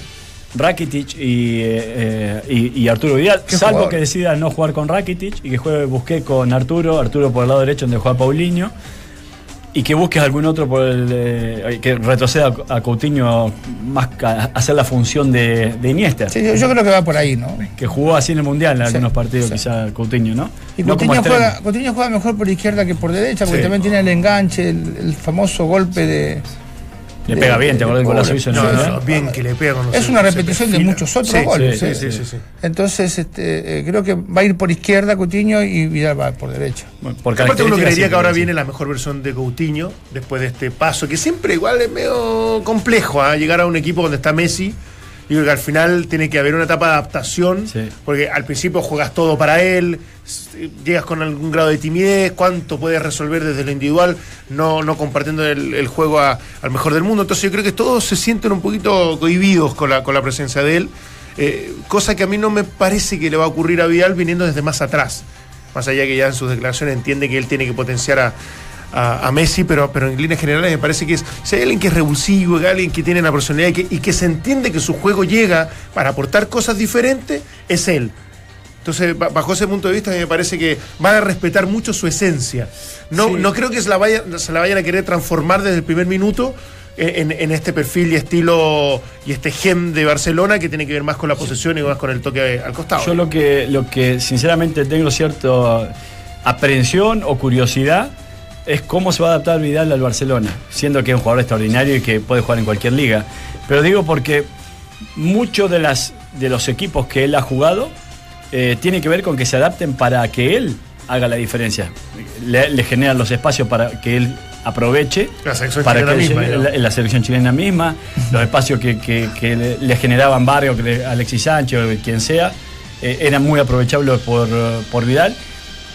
Rakitic y, eh, y- y Arturo Vidal, salvo jugador. que decida no jugar con Rakitic y que juegue Busquets con Arturo, Arturo por el lado derecho donde juega Paulinho, y que busques algún otro por el, eh, que retroceda a Coutinho más ca- hacer la función de, de Iniesta. Sí, yo, yo creo que va por ahí, ¿no? Que jugó así en el Mundial en Sí, algunos partidos, sí. quizá Coutinho, ¿no? Y no Coutinho juega, Coutinho juega mejor por izquierda que por derecha, porque también tiene el enganche, el, el famoso golpe de. Le pega bien, te acordás del golazo de- hizo No, el no, no, bien que le pega con los Es una repetición de muchos otros Sí, goles. Sí, ¿eh? sí, sí, sí. Entonces, este, eh, creo que va a ir por izquierda Coutinho y Vidal va por derecha. Bueno, por Aparte uno creería que ahora viene la mejor versión de Coutinho después de este paso, que siempre igual es medio complejo ¿ah? llegar a un equipo donde está Messi. Yo creo que al final tiene que haber una etapa de adaptación, Sí. porque al principio juegas todo para él, llegas con algún grado de timidez, cuánto puedes resolver desde lo individual, no, no compartiendo el, el juego a- al mejor del mundo. Entonces yo creo que todos se sienten un poquito cohibidos con la, con la presencia de él, eh, cosa que a mí no me parece que le va a ocurrir a Vidal viniendo desde más atrás. Más allá que ya en sus declaraciones entiende que él tiene que potenciar a, a- a Messi, pero, pero en líneas generales me parece que es, si hay alguien que es revulsivo, alguien que tiene la personalidad y que, y que se entiende que su juego llega para aportar cosas diferentes, es él. Entonces, ba- bajo ese punto de vista, me parece que van a respetar mucho su esencia. No, Sí. no creo que se la, vaya- se la vayan a querer transformar desde el primer minuto en, en este perfil y estilo y este gem de Barcelona que tiene que ver más con la posesión y más con el toque al costado. Yo lo que, lo que sinceramente tengo cierta aprehensión o curiosidad es cómo se va a adaptar Vidal al Barcelona, siendo que es un jugador extraordinario y que puede jugar en cualquier liga. Pero digo porque muchos de, las, de los equipos que él ha jugado eh, tiene que ver con que se adapten para que él haga la diferencia. Le, le generan los espacios para que él aproveche. La selección para chilena que misma, la, la selección chilena misma, los espacios que, que- que le, le generaban Barrio, Alexis Sánchez o quien sea, eh, eran muy aprovechables por, por Vidal.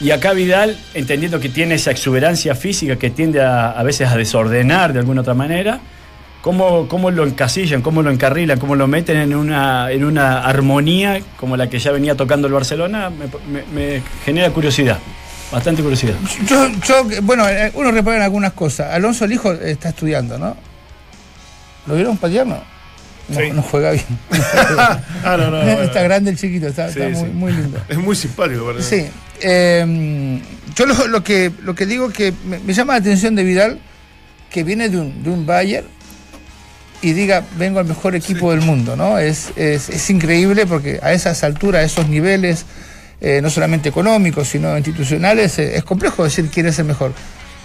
Y acá Vidal, entendiendo que tiene esa exuberancia física que tiende a, a veces a desordenar de alguna otra manera, ¿cómo, cómo lo encasillan, cómo lo encarrilan, cómo lo meten en una, en una armonía como la que ya venía tocando el Barcelona? Me, me- me genera curiosidad, bastante curiosidad. Yo, yo, bueno, eh, uno repara en algunas cosas. Alonso, el hijo, está estudiando, ¿no? ¿Lo vieron patear? No, no, Sí. no juega bien. Ah, no, no, bueno. está grande el chiquito, está, Sí, está muy, sí. muy lindo. Es muy simpático, ¿verdad? Sí. Eh, yo lo, lo que, lo que digo que me, me llama la atención de Vidal, que viene de un, de un Bayern y diga, vengo al mejor equipo del mundo, ¿no? Es, es, es increíble porque a esas alturas, a esos niveles, eh, no solamente económicos, sino institucionales, eh, es complejo decir quién es el mejor.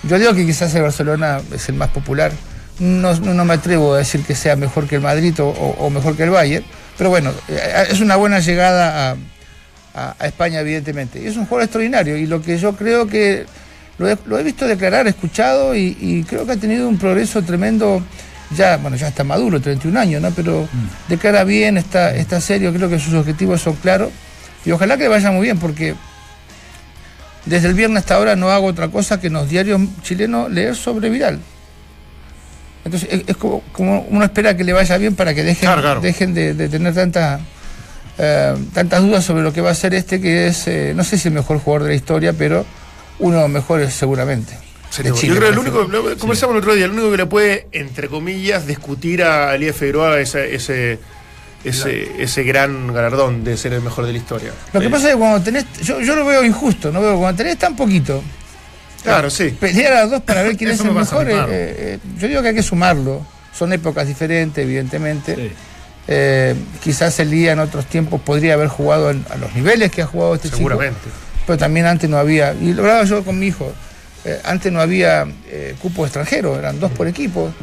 Yo digo que quizás el Barcelona es el más popular. No, no, me atrevo a decir que sea mejor que el Madrid o, o- o mejor que el Bayern, pero bueno, eh, es una buena llegada a, a- a España, evidentemente. Y es un jugador extraordinario y lo que yo creo que lo he, lo he visto declarar, escuchado y, y creo que ha tenido un progreso tremendo. Ya, bueno, ya está maduro, 31 años, ¿no? Pero declara bien, está, está serio, creo que sus objetivos son claros y ojalá que le vaya muy bien porque desde el viernes hasta ahora no hago otra cosa que en los diarios chilenos leer sobre Vidal. Entonces es, es como, como uno espera que le vaya bien para que dejen, Claro, claro. dejen de, de tener tanta, eh, tantas dudas sobre lo que va a ser este, que es, eh, no sé si el mejor jugador de la historia, pero uno de los mejores seguramente. Chile, Yo creo que el único, lo conversamos el otro día, el único que le puede, entre comillas, discutir a Elías Figueroa ese, ese, ese, ese gran galardón de ser el mejor de la historia. Lo que Eh, pasa es que cuando tenés, yo, yo lo veo injusto, no veo cuando tenés tan poquito, Claro, sí. pelear a los dos para ver quién es el me mejor, eh, eh, yo digo que hay que sumarlo. Son épocas diferentes, evidentemente. Sí. Eh, quizás el día en otros tiempos podría haber jugado en- a los niveles que ha jugado este Seguramente. chico. Pero también antes no había, y lo hablaba yo con mi hijo, eh, antes no había eh, cupo extranjero, eran dos por equipo.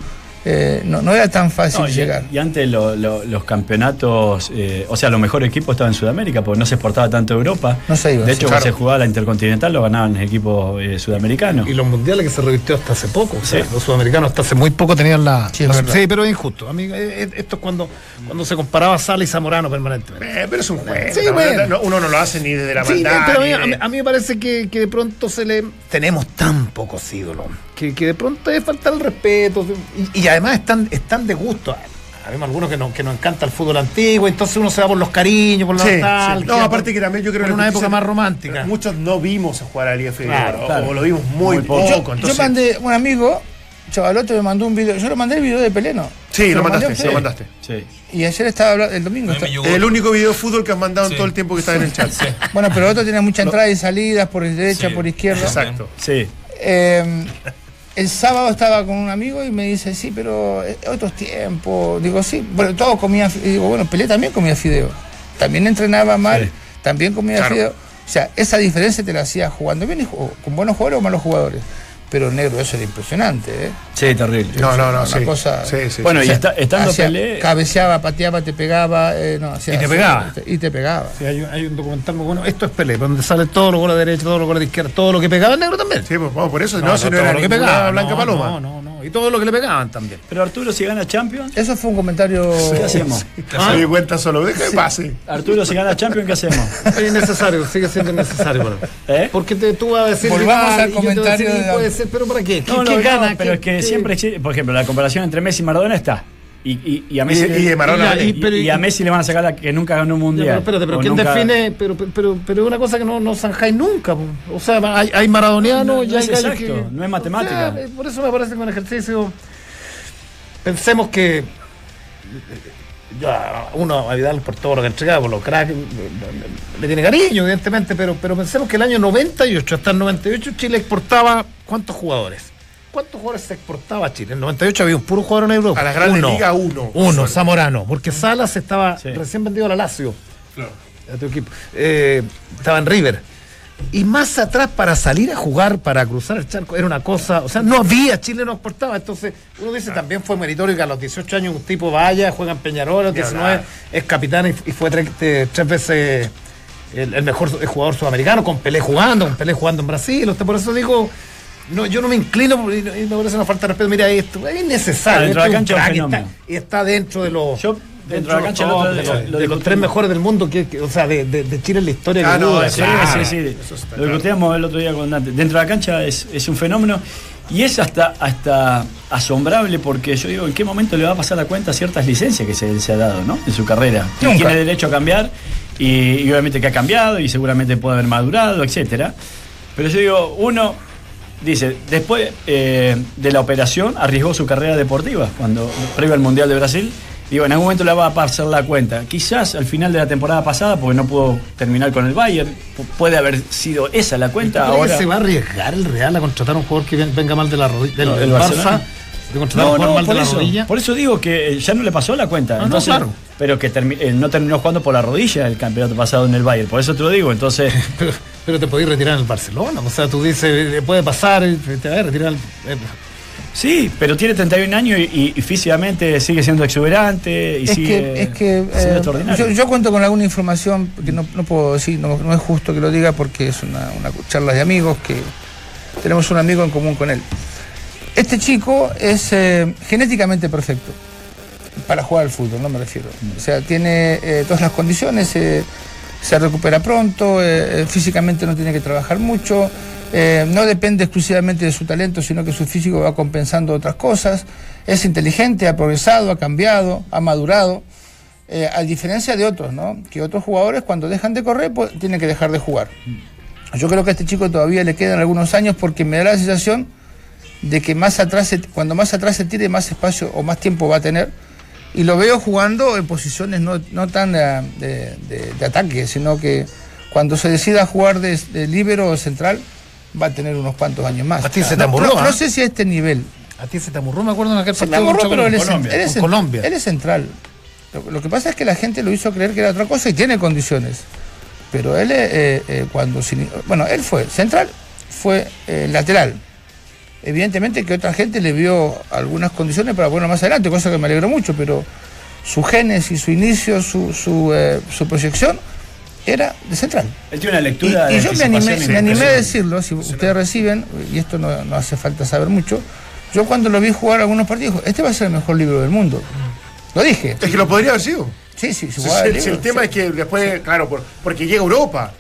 Eh, no, no era tan fácil No, y, llegar. y antes lo- lo- los campeonatos, eh, o sea, los mejores equipos estaban en Sudamérica, porque no se exportaba tanto a Europa. No se iba, De sí, hecho, claro. cuando se jugaba la Intercontinental lo ganaban los equipos eh, sudamericanos. Y los mundiales que se revirtió hasta hace poco. o sea, Sí. los sudamericanos hasta hace muy poco tenían la. Sí, la- pero es injusto. A mí, eh, esto es cuando, cuando se comparaba Sala y Zamorano permanentemente. Eh, pero es un juego. Sí, bueno. uno no lo hace ni desde la Sí, maldad. pero a mí, ni a de- mí- a mí me parece que, que de pronto se le tenemos tan pocos ídolos que, que de pronto es falta el respeto y, y además están, están de gusto. Habemos algunos que, no, que nos encanta el fútbol antiguo, entonces uno se va por los cariños, por la Sí, sí. No, aparte que también yo creo que una lo que época más romántica. Muchos no vimos jugar a la Liga Federal, Claro, o, claro. o lo vimos muy, Muy poco. poco. Yo entonces, mandé un amigo, chavalote, me mandó un video. Yo le mandé el video de Pelé, ¿no? Sí, lo mandé a mandaste, usted. lo mandaste. Sí. Y ayer estaba hablando, el domingo. está- El único video de fútbol que has mandado en todo el tiempo que estás en el chat. Bueno, pero otro tenía mucha entrada y salidas por derecha, por izquierda. Exacto. Sí. Eh, el sábado estaba con un amigo y me dice, sí, pero eh, otros tiempos. Digo, sí, bueno, todos comían, digo, bueno, Pelé también comía fideo. También entrenaba mal, Sí. también comía Claro. fideo. O sea, esa diferencia te la hacía jugando bien y con buenos jugadores o malos jugadores. Pero negro, eso era impresionante, ¿eh? Sí, terrible. No, no, no, Una sí. cosa- Sí, sí. Bueno, y está- estando hacía- Pelé. Cabeceaba, pateaba, te pegaba. eh, no, hacía- Y te pegaba. Y te pegaba. Sí, hay, un, hay un documental muy bueno. Esto es Pelé, donde sale todo lo goles de derecha, todo lo goles de izquierda, todo lo que pegaba el negro también. Sí, pues vamos por eso. No, si no todo era lo que ninguna pegaba. Blanca no, Paloma. No, no, no. Y todo lo que le pegaban también. Pero Arturo, si gana Champions, Eso fue un comentario. ¿qué hacemos? Se dio cuenta solo. Deja que pase. Arturo, si gana Champions, ¿qué hacemos? Es innecesario, sigue siendo innecesario. para mí. ¿Eh? Porque te, tú vas a decir. Volvamos al y yo te voy a comentario decir, de- puede ser, pero ¿para qué? ¿Qué, No, no, qué no, gana? pero ¿Qué- es que qué- siempre existe, por ejemplo, la comparación entre Messi y Maradona está. Y, y, y a Messi, Y- Maradona- pero- y a Messi le van a sacar la que nunca ganó un mundial. pero espérate, pero ¿quién nunca- define? Pero, pero, pero, pero es una cosa que no, no zanjáis nunca. po. O sea, hay, hay maradonianos No, no y hay es exacto, que- no es matemática. O sea, eh, por eso me parece que un ejercicio. Pensemos que. eh, Ya, uno a Vidal por todo lo que entregaba, por los cracks, eh, le tiene cariño, evidentemente, pero, pero pensemos que el año 98 hasta el 98 Chile exportaba ¿cuántos jugadores? ¿Cuántos jugadores se exportaba a Chile? En el 98 había un puro jugador en Europa. A las grandes Uno. ligas, uno. Uno, Solo. Zamorano, porque Salas estaba Sí. recién vendido a la Lazio. A tu equipo. Eh, estaba en River. Y más atrás, para salir a jugar, para cruzar el charco, era una cosa. O sea, no había, Chile no exportaba. Entonces, uno dice también fue meritorio que a los 18 años un tipo vaya, juega en Peñarol, a los Ni 19 hablar. es capitán y, y fue tres, te- tres veces el, el mejor jugador sudamericano, con Pelé jugando, con Pelé jugando en Brasil. Por eso digo. No, yo no me inclino por- y, y me parece una falta de respeto. Mira esto, es innecesario. Dentro de la cancha es un crack y está- está dentro de los Yo, dentro de la cancha, de, lo- de los tres mejores del mundo, que, que- o sea, de, de- de Chile en la historia. Ah, no, duda, sí, Sí, claro. sí, sí. Está Lo claro. discutíamos el otro día con Dante. Dentro de la cancha es, es un fenómeno y es hasta, hasta asombrable porque yo digo, ¿en qué momento le va a pasar la cuenta a ciertas licencias que se, se ha dado ¿no? en su carrera? Nunca. Tiene derecho a cambiar y, y obviamente que ha cambiado y seguramente puede haber madurado, etcétera. Pero yo digo, uno dice, después eh, de la operación arriesgó su carrera deportiva cuando previo al Mundial de Brasil. Digo, en algún momento le va a pasar la cuenta. Quizás al final de la temporada pasada, porque no pudo terminar con el Bayern, pu- puede haber sido esa la cuenta. ¿Tú crees Ahora, se va a arriesgar el Real a contratar a un jugador que ven- venga mal de la rodilla? Del, No, del Barça, de contratar a No, un jugador no, mal por de la eso, rodilla. por eso digo que eh, ya no le pasó la cuenta. entonces, claro. Pero que termi- eh, no terminó jugando por la rodilla el campeonato pasado en el Bayern. Por eso te lo digo. Entonces, Pero, te podés retirar en el Barcelona. O sea, tú dices, eh, puede pasar, eh, te vas a retirar. eh, sí, pero tiene 31 años y, y- y físicamente sigue siendo exuberante y Es sigue que, es que eh, yo, yo cuento con alguna información que no, no puedo decir, no, no es justo que lo diga porque es una, una charla de amigos que tenemos un amigo en común con él. Este chico es eh, genéticamente perfecto para jugar al fútbol, no me refiero. O sea, tiene eh, todas las condiciones, eh, se recupera pronto, eh, eh, físicamente no tiene que trabajar mucho, eh, no depende exclusivamente de su talento, sino que su físico va compensando otras cosas. Es inteligente, ha progresado, ha cambiado, ha madurado. eh, a diferencia de otros, ¿no? Que otros jugadores cuando dejan de correr pues, tienen que dejar de jugar. Yo creo que a este chico todavía le quedan algunos años porque me da la sensación de que más atrás, cuando más atrás se tire, más espacio o más tiempo va a tener. Y lo veo jugando en posiciones no, no tan eh, de, de- de ataque, sino que cuando se decida jugar de, de líbero o central, va a tener unos cuantos años más. A ti se te No- amurró, no, ¿ah? no sé si a este nivel. A ti se te amurró, me acuerdo en aquel Se partido amorró, contra pero él es, Colombia. él es- Colombia. él es central. Lo, lo que pasa es que la gente lo hizo creer que era otra cosa y tiene condiciones. Pero él, eh, eh, cuando. bueno, él fue central, fue eh, lateral. Evidentemente que otra gente le vio algunas condiciones para ponerlo más adelante, cosa que me alegro mucho, pero su génesis, su inicio, su, su, eh, su proyección era de central. Él tiene una lectura Y, y de yo me animé, me animé a decirlo, si ustedes reciben, y esto no, no hace falta saber mucho, yo cuando lo vi jugar algunos partidos, este va a ser el mejor libro del mundo. Lo dije. Es que lo podría haber sido. Sí, sí, si el libro, tema sí. es que después, claro, por- porque llega a Europa.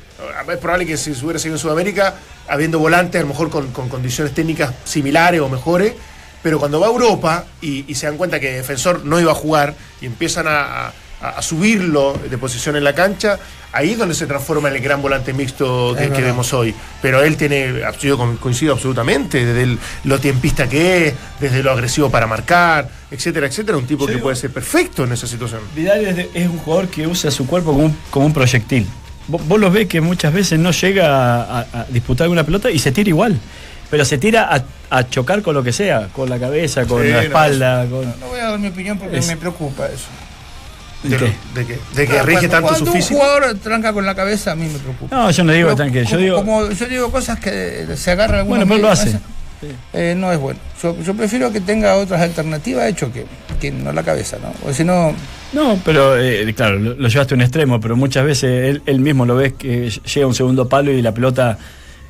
Es probable que si se hubiera seguido en Sudamérica, habiendo volantes, a lo mejor con, con condiciones técnicas similares o mejores, pero cuando va a Europa y, y se dan cuenta que defensor no iba a jugar y empiezan a, a- a subirlo de posición en la cancha, ahí es donde se transforma en el gran volante mixto que, que vemos hoy. Pero él tiene, yo co- coincido absolutamente, desde el- lo tiempista que es, desde lo agresivo para marcar, etcétera, etcétera, un tipo que puede ser perfecto en esa situación. Vidal es, de- es un jugador que usa su cuerpo como un, como un proyectil. Vos, vos lo ves que muchas veces no llega a, a- a disputar alguna pelota y se tira igual. Pero se tira a, a chocar con lo que sea, con la cabeza, con Sí, la no, espalda. con... No voy a dar mi opinión porque Es- me preocupa eso. ¿De, qué? ¿De qué? ¿De que Ah, rige cuando- tanto cuando su un físico? jugador tranca con la cabeza, a mí me preocupa. No, yo no digo Pero tranque, yo digo. Como yo digo cosas que se agarra algunos Bueno, pero lo hace. eh, no es bueno. Yo, yo prefiero que tenga otras alternativas de choque, que no la cabeza, ¿no? Porque si no, No, pero eh, claro, lo, lo llevaste a un extremo, pero muchas veces él, él mismo lo ves que llega a un segundo palo y la pelota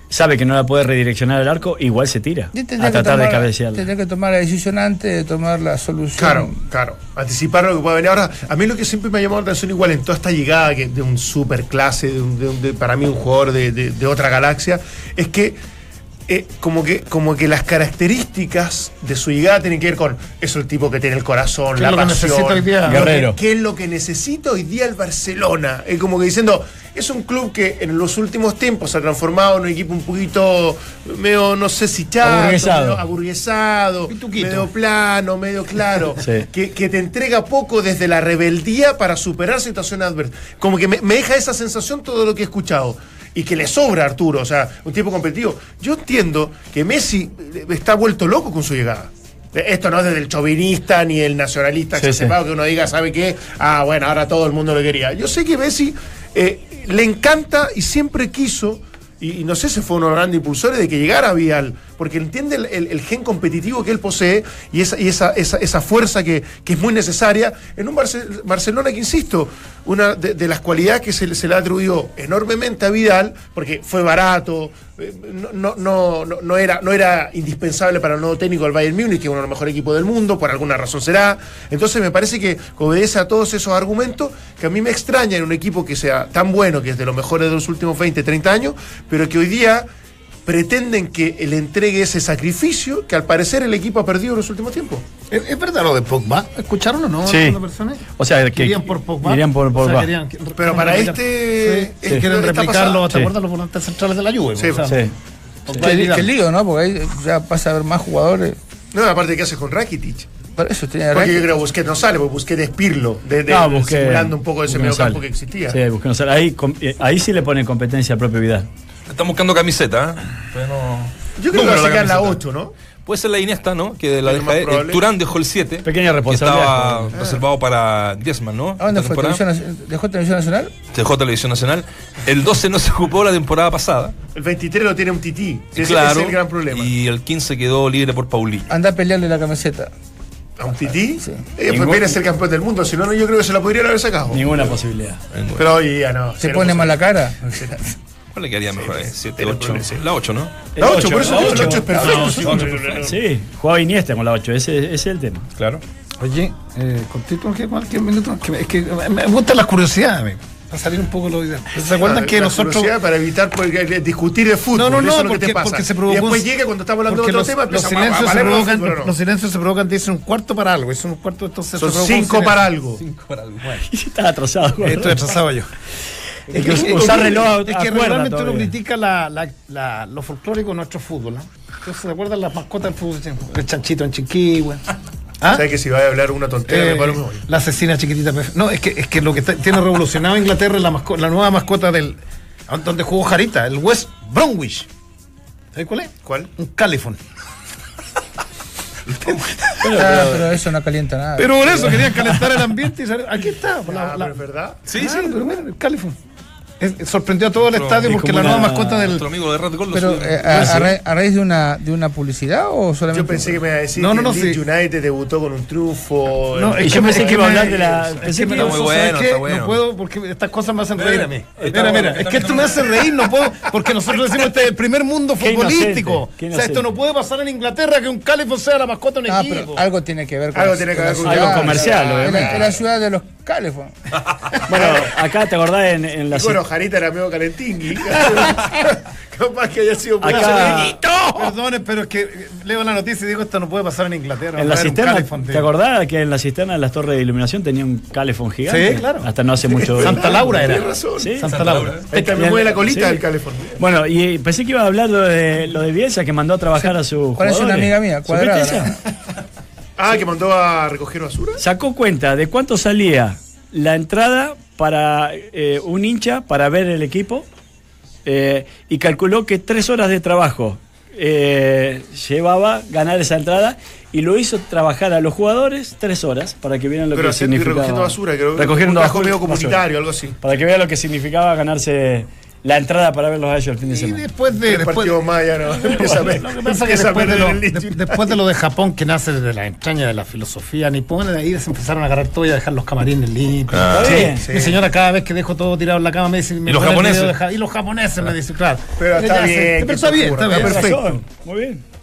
sabe que no la puede redireccionar al arco, igual se tira a tratar de tomar, cabecearla. tendría que tomar la decisión antes de tomar la solución. Claro, claro. Anticipar lo que puede venir. Ahora, a mí lo que siempre me ha llamado la atención, igual en toda esta llegada que, de un super clase, de, un- de un- de- para mí un jugador de, de- de otra galaxia, es que eh, como que como que las características de su llegada tienen que ver con eso el tipo que tiene el corazón, ¿Qué la es pasión, hoy día? que-. ¿Qué es lo que necesita hoy día el Barcelona? Es como que diciendo, es un club que en los últimos tiempos se ha transformado en un equipo un poquito medio, no sé si chato, Aburguesado. medio aburguesado, medio plano, medio claro, Sí. que, que te entrega poco desde la rebeldía para superar situaciones adversas. Como que me, me deja esa sensación todo lo que he escuchado. Y que le sobra a Arturo, o sea, un tipo competitivo. Yo entiendo que Messi eh, está vuelto loco con su llegada. Esto no es desde el chauvinista ni el nacionalista Sí, sí. que uno diga, ¿sabe qué? Ah, bueno, ahora todo el mundo lo quería. Yo sé que Messi eh, le encanta y siempre quiso, y, y no sé si fue uno de los grandes impulsores de que llegara Vidal, porque entiende el, gen competitivo que él posee y esa, y esa, esa, fuerza que, que es muy necesaria en un Barce- Barcelona que, insisto, una de, las cualidades que se, le- le atribuyó enormemente a Vidal, porque fue barato, eh, no, no, no- no era, no era indispensable para el nuevo técnico del Bayern Múnich, que es uno de los mejores equipos del mundo, por alguna razón será. Entonces me parece que obedece a todos esos argumentos que a mí me extraña en un equipo que sea tan bueno, que es de los mejores de los últimos 20, 30 años, pero que hoy día pretenden que le entregue ese sacrificio que al parecer el equipo ha perdido en los últimos tiempos. ¿Es, es verdad lo de Pogba? ¿Escucharon o no? Sí. personas? O sea, que Querían por Pogba. irían por O sea, Pogba. querían- Pero para replicar- este- Sí, este quieren está replicarlo. ¿te Sí. acuerdas los volantes centrales de la Juve? Sí, O sea, Sí. Qué, lío, ¿no? Porque ahí ya pasa a haber más jugadores. No, aparte, ¿qué haces con Rakitic? Para eso tenía Porque yo Rakitic. creo que Busquets no sale, porque Busquets es Pirlo, de, de- No, de- Busquets- simulando un poco ese Busquets medio no campo que existía. Sí, Busquets no sale. Ahí, com- eh, ahí sí le pone competencia al propio Vidal. Están buscando camiseta, ¿eh? Pero no- Yo creo que va a Número sacar la camiseta. 8, ¿no? Puede ser la Iniesta, ¿no? Que la deja eh, probable. Turán dejó el 7. Pequeña Que responsabilidad. estaba reservado para Griezmann, ¿no? ¿A dónde Esta fue? ¿Televisión Nacional? ¿Dejó Televisión Nacional? Dejó Televisión Nacional. El 12 no se ocupó la temporada pasada. El 23 lo tiene un tití. Ese, ese claro. es el gran problema. Y el 15 quedó libre por Paulino. Anda a pelearle la camiseta. ¿A un tití? Sí. Eh, pues Ningún- viene a ser campeón del mundo, si no, no, yo creo que se la podrían haber sacado. Ninguna posibilidad. Pero hoy ya no. Se pone mala cara. ¿Cuál le quedaría mejor? 7, tiene 8. problema, sí. La 8, ¿no? La 8, por eso la digo, el ocho. 8 es perfecto. No, sí, no, no, no, no. Sí, jugaba Iniesta con la 8, ese, ese es el tema. Claro. Oye, eh, cortito, que cualquier minuto. que me- es que me, gustan las curiosidades, para salir un poco lo ideal. ¿Se acuerdan Ah, que la nosotros. Para evitar pues, discutir de fútbol. No, no, eso no, es lo que te porque, pasa. porque se y provocó. después llega cuando estamos hablando de porque otro los, tema, los silencios "Ah, se valemos provocan, fútbol", no. los silencios se provocan, dicen un cuarto para algo, es un cuarto, entonces se Son provoca un 5 silencio. para algo. Y si estás atrasado. Estoy atrasado yo. Es que usar reloj a- es a que cuerda realmente uno critica la, la, la- lo folclórico de nuestro fútbol. ¿no? Entonces, ¿se acuerdan las mascotas del fútbol? El chanchito en Chiquihue. ¿Ah? ¿Sabes que si va a hablar una tontera, Eh, me paro me voy? la asesina chiquitita. No, es que, es que lo que está- tiene revolucionado Inglaterra es la, masco- la nueva mascota del. donde jugó Jarita, el West Bromwich. ¿Sabes cuál es? ¿Cuál? Un califón. Ah, pero eso no calienta nada. Pero por eso querían calentar el ambiente y salió- Aquí está. la- Ah, la- pero es verdad. Sí, Claro, sí. pero mira, el califón. Es- sorprendió a todo el estadio es porque la nueva mascota del. Amigo de Pero eh, a, a ra- a raíz de una, de una publicidad o solamente. Yo pensé que me iba a decir No, no, que no, el Leeds sí. United debutó con un triunfo. No, Y yo que pensé que iba a hablar de la. Es pensé que que iba- muy ¿sabes bueno, está bueno. No puedo porque estas cosas me hacen reír a mí. Está Mira, mira, está es que esto me hace reír, no puedo, porque nosotros decimos este es el primer mundo futbolístico. o sea, esto no puede pasar en Inglaterra que un Califón sea la mascota de un Ah, equipo. pero algo tiene que ver con Algo tiene que ver con- algo comercial, obviamente. la- ciudad de los Calefón. Bueno, acá te acordás en, en la Jarita era medio calentingui. Capaz que haya sido por Acá-. Perdone, pero es que eh, leo la noticia y digo esto no puede pasar en Inglaterra. En la cisterna, ¿te acordás que en la cisterna de las torres de iluminación tenía un calefón gigante? Sí, claro. Hasta no hace mucho. Santa Laura era. Razón. Sí, Santa Laura. Ahí también mueve la colita Sí. del calefón. Bueno, y pensé que iba a hablar lo de, lo de Bielsa que mandó a trabajar a su. Parece una amiga mía, cuadrada. Ah, que mandó a recoger basura. Sacó cuenta de cuánto salía la entrada para eh, un hincha para ver el equipo eh, y calculó que tres horas de trabajo eh, llevaba ganar esa entrada y lo hizo trabajar a los jugadores tres horas para que vieran lo Pero que significaba. recogiendo basura, creo Recogiendo un basura- medio comunitario, algo así. Para que vean lo que significaba ganarse la entrada para verlos a ellos el fin de Y semana. después de. Después, partidos más ya no. Empieza a ver. Lo que pasa es que empieza a después de, lo, de- United. después de lo de Japón, que nace desde la entraña de la filosofía nipona, de ahí se empezaron a agarrar todo y a dejar los camarines limpios. Ah. Está bien. Mi señora cada vez que dejo todo tirado en la cama me dice... me los japoneses? y los japoneses me dicen, claro. Pero está bien, Pero está bien, está bien. perfecto. Muy bien.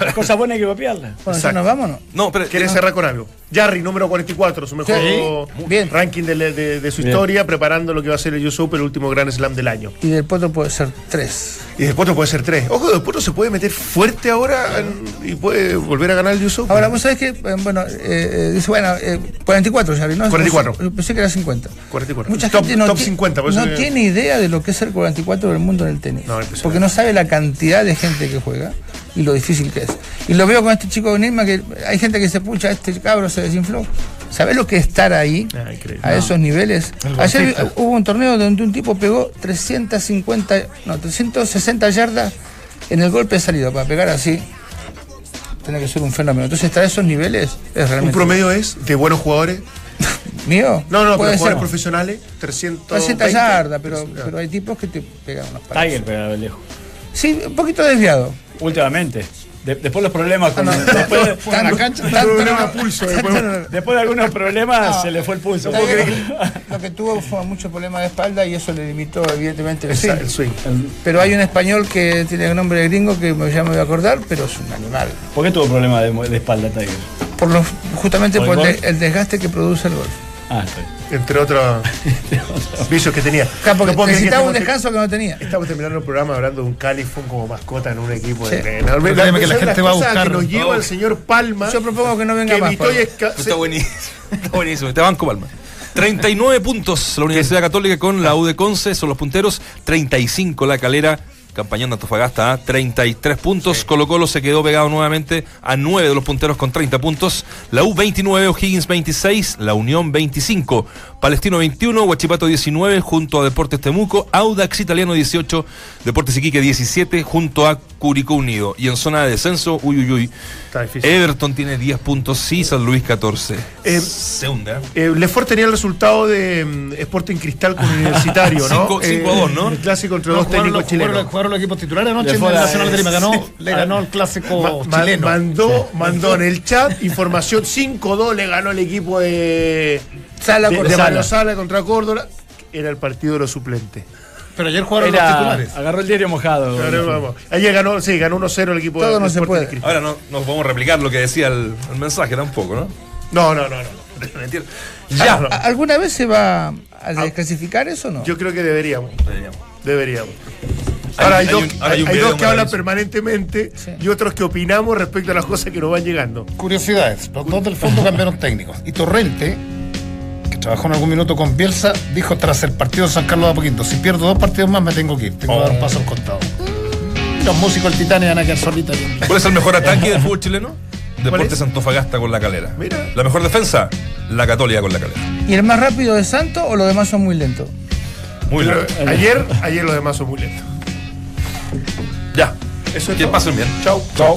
Las cosas buenas hay que copiarlas. Bueno, Exacto. ¿ya nos vamos o no? No, pero. ¿Quieres cerrar con algo? Jarry, número 44, su mejor Sí, bien. ranking de, de- de su Bien. historia, preparando lo que va a ser el US Open, el último Grand Slam del año. Y del potro puede ser tres. Y después no puede ser tres. Ojo, después no se puede meter fuerte ahora en- y puede volver a ganar el US Open. Ahora, vos sabés que, eh, bueno, eh, eh, dice, bueno, eh, 44 ya, ¿no? 44. Yo pensé que era 50. 44. Mucha Top- gente no, top ti- 50, por eso no que- tiene idea de lo que es el 44 del mundo en el tenis. No, porque no sabe la cantidad de gente que juega y lo difícil que es. Y lo veo con este chico de Nirma que hay gente que se pucha, este cabro se desinfló. ¿Sabés lo que es estar ahí? Ah, increíble. a esos niveles. El Ayer hubo un torneo donde un tipo pegó 350, no, 360 yardas en el golpe de salida para pegar así. Tiene que ser un fenómeno. Entonces, estar a esos niveles es Un realmente. promedio es de buenos jugadores. ¿Mío? No, no, pero jugadores ser. profesionales, 300. 300 yardas, pero, pero hay tipos que te pegan unos palos. Tiger pegaba de lejos. Sí, un poquito desviado. Últimamente. De- después los problemas con. Ah, no. después, de- la cancha, problema pulso, después- de algunos problemas No. se le fue el pulso. Lo que tuvo fue mucho problema de espalda y eso le limitó evidentemente el swing. el. Pero hay un español que tiene el nombre de gringo que me- ya me voy a acordar, pero es un animal. ¿Por qué tuvo problemas de, de espalda Tiger? Por los, justamente ¿Por por, el el, desgaste que produce el golf. Ah, bien. Entre otros vicios que tenía. Claro, No necesitaba un descanso que no tenía. Estamos terminando el programa hablando de un Califón como mascota en un equipo Sí. de créeme que la gente va a buscar- que nos lleva Oh. el señor Palma. Yo propongo que no venga que más. Está buenísimo. Está buenísimo. Te banco, Palma. 39 puntos la Universidad Católica con la U de Conce, son los punteros. 35 la calera, campañando Antofagasta a 33 puntos. Colo Colo se quedó pegado nuevamente a 9 de los punteros con 30 puntos. La U 29, O'Higgins 26, la Unión 25, Palestino 21, Huachipato 19 junto a Deportes Temuco, Audax Italiano 18, Deportes Iquique 17 junto a Curicó Unido. Y en zona de descenso, uy, uy, uy. Está difícil. Everton tiene 10 puntos, sí, San Luis 14. Eh, se hunde. ¿eh? Eh, Lefort tenía el resultado de mm, Sporting Cristal con Universitario, ¿no? Cinco- cinco a dos, ¿no? El clásico entre No, dos técnicos chilenos. Jugaron los equipos titulares anoche Le en el Nacional de Lima. Ganó, sí. le ganó el clásico Ma- chileno. mandó, mandó en el chat información 5-2 le ganó el equipo de Sala de, con de Sala. Mario Sala contra Córdoba. Era el partido de los suplentes. Pero ayer jugaron los Era, titulares. agarró el diario mojado. Vamos. Ayer ganó, sí, ganó 1-0 el equipo Todo de no se puede. Ahora no, nos podemos replicar lo que decía el, el mensaje tampoco, ¿no? No, no, no, no. Mentira. Ya. ¿A- ¿Alguna vez se va a desclasificar eso o no? Yo creo que deberíamos. Deberíamos. Deberíamos. Ahora hay, hay dos, un- hay dos que hablan permanentemente Sí. y otros que opinamos respecto a las cosas que nos van llegando. Curiosidades. Los dos del fondo cambiaron técnicos. Y Torrente, que trabajó en algún minuto con Bielsa, dijo tras el partido de San Carlos de Apoquinto, si pierdo dos partidos más me tengo que ir. Tengo que dar un paso al costado. Los músicos del Titania van a quedar solitos. ¿Cuál es el mejor ataque del fútbol chileno? Deportes es? Antofagasta con la calera. Mira. La mejor defensa, la Católica con la calera. ¿Y el más rápido de Santos o los demás son muy lentos? Muy leve. ayer, ayer los demás son muy lentos. Ya. Eso es Que todo. pasen bien. Chau. Chao.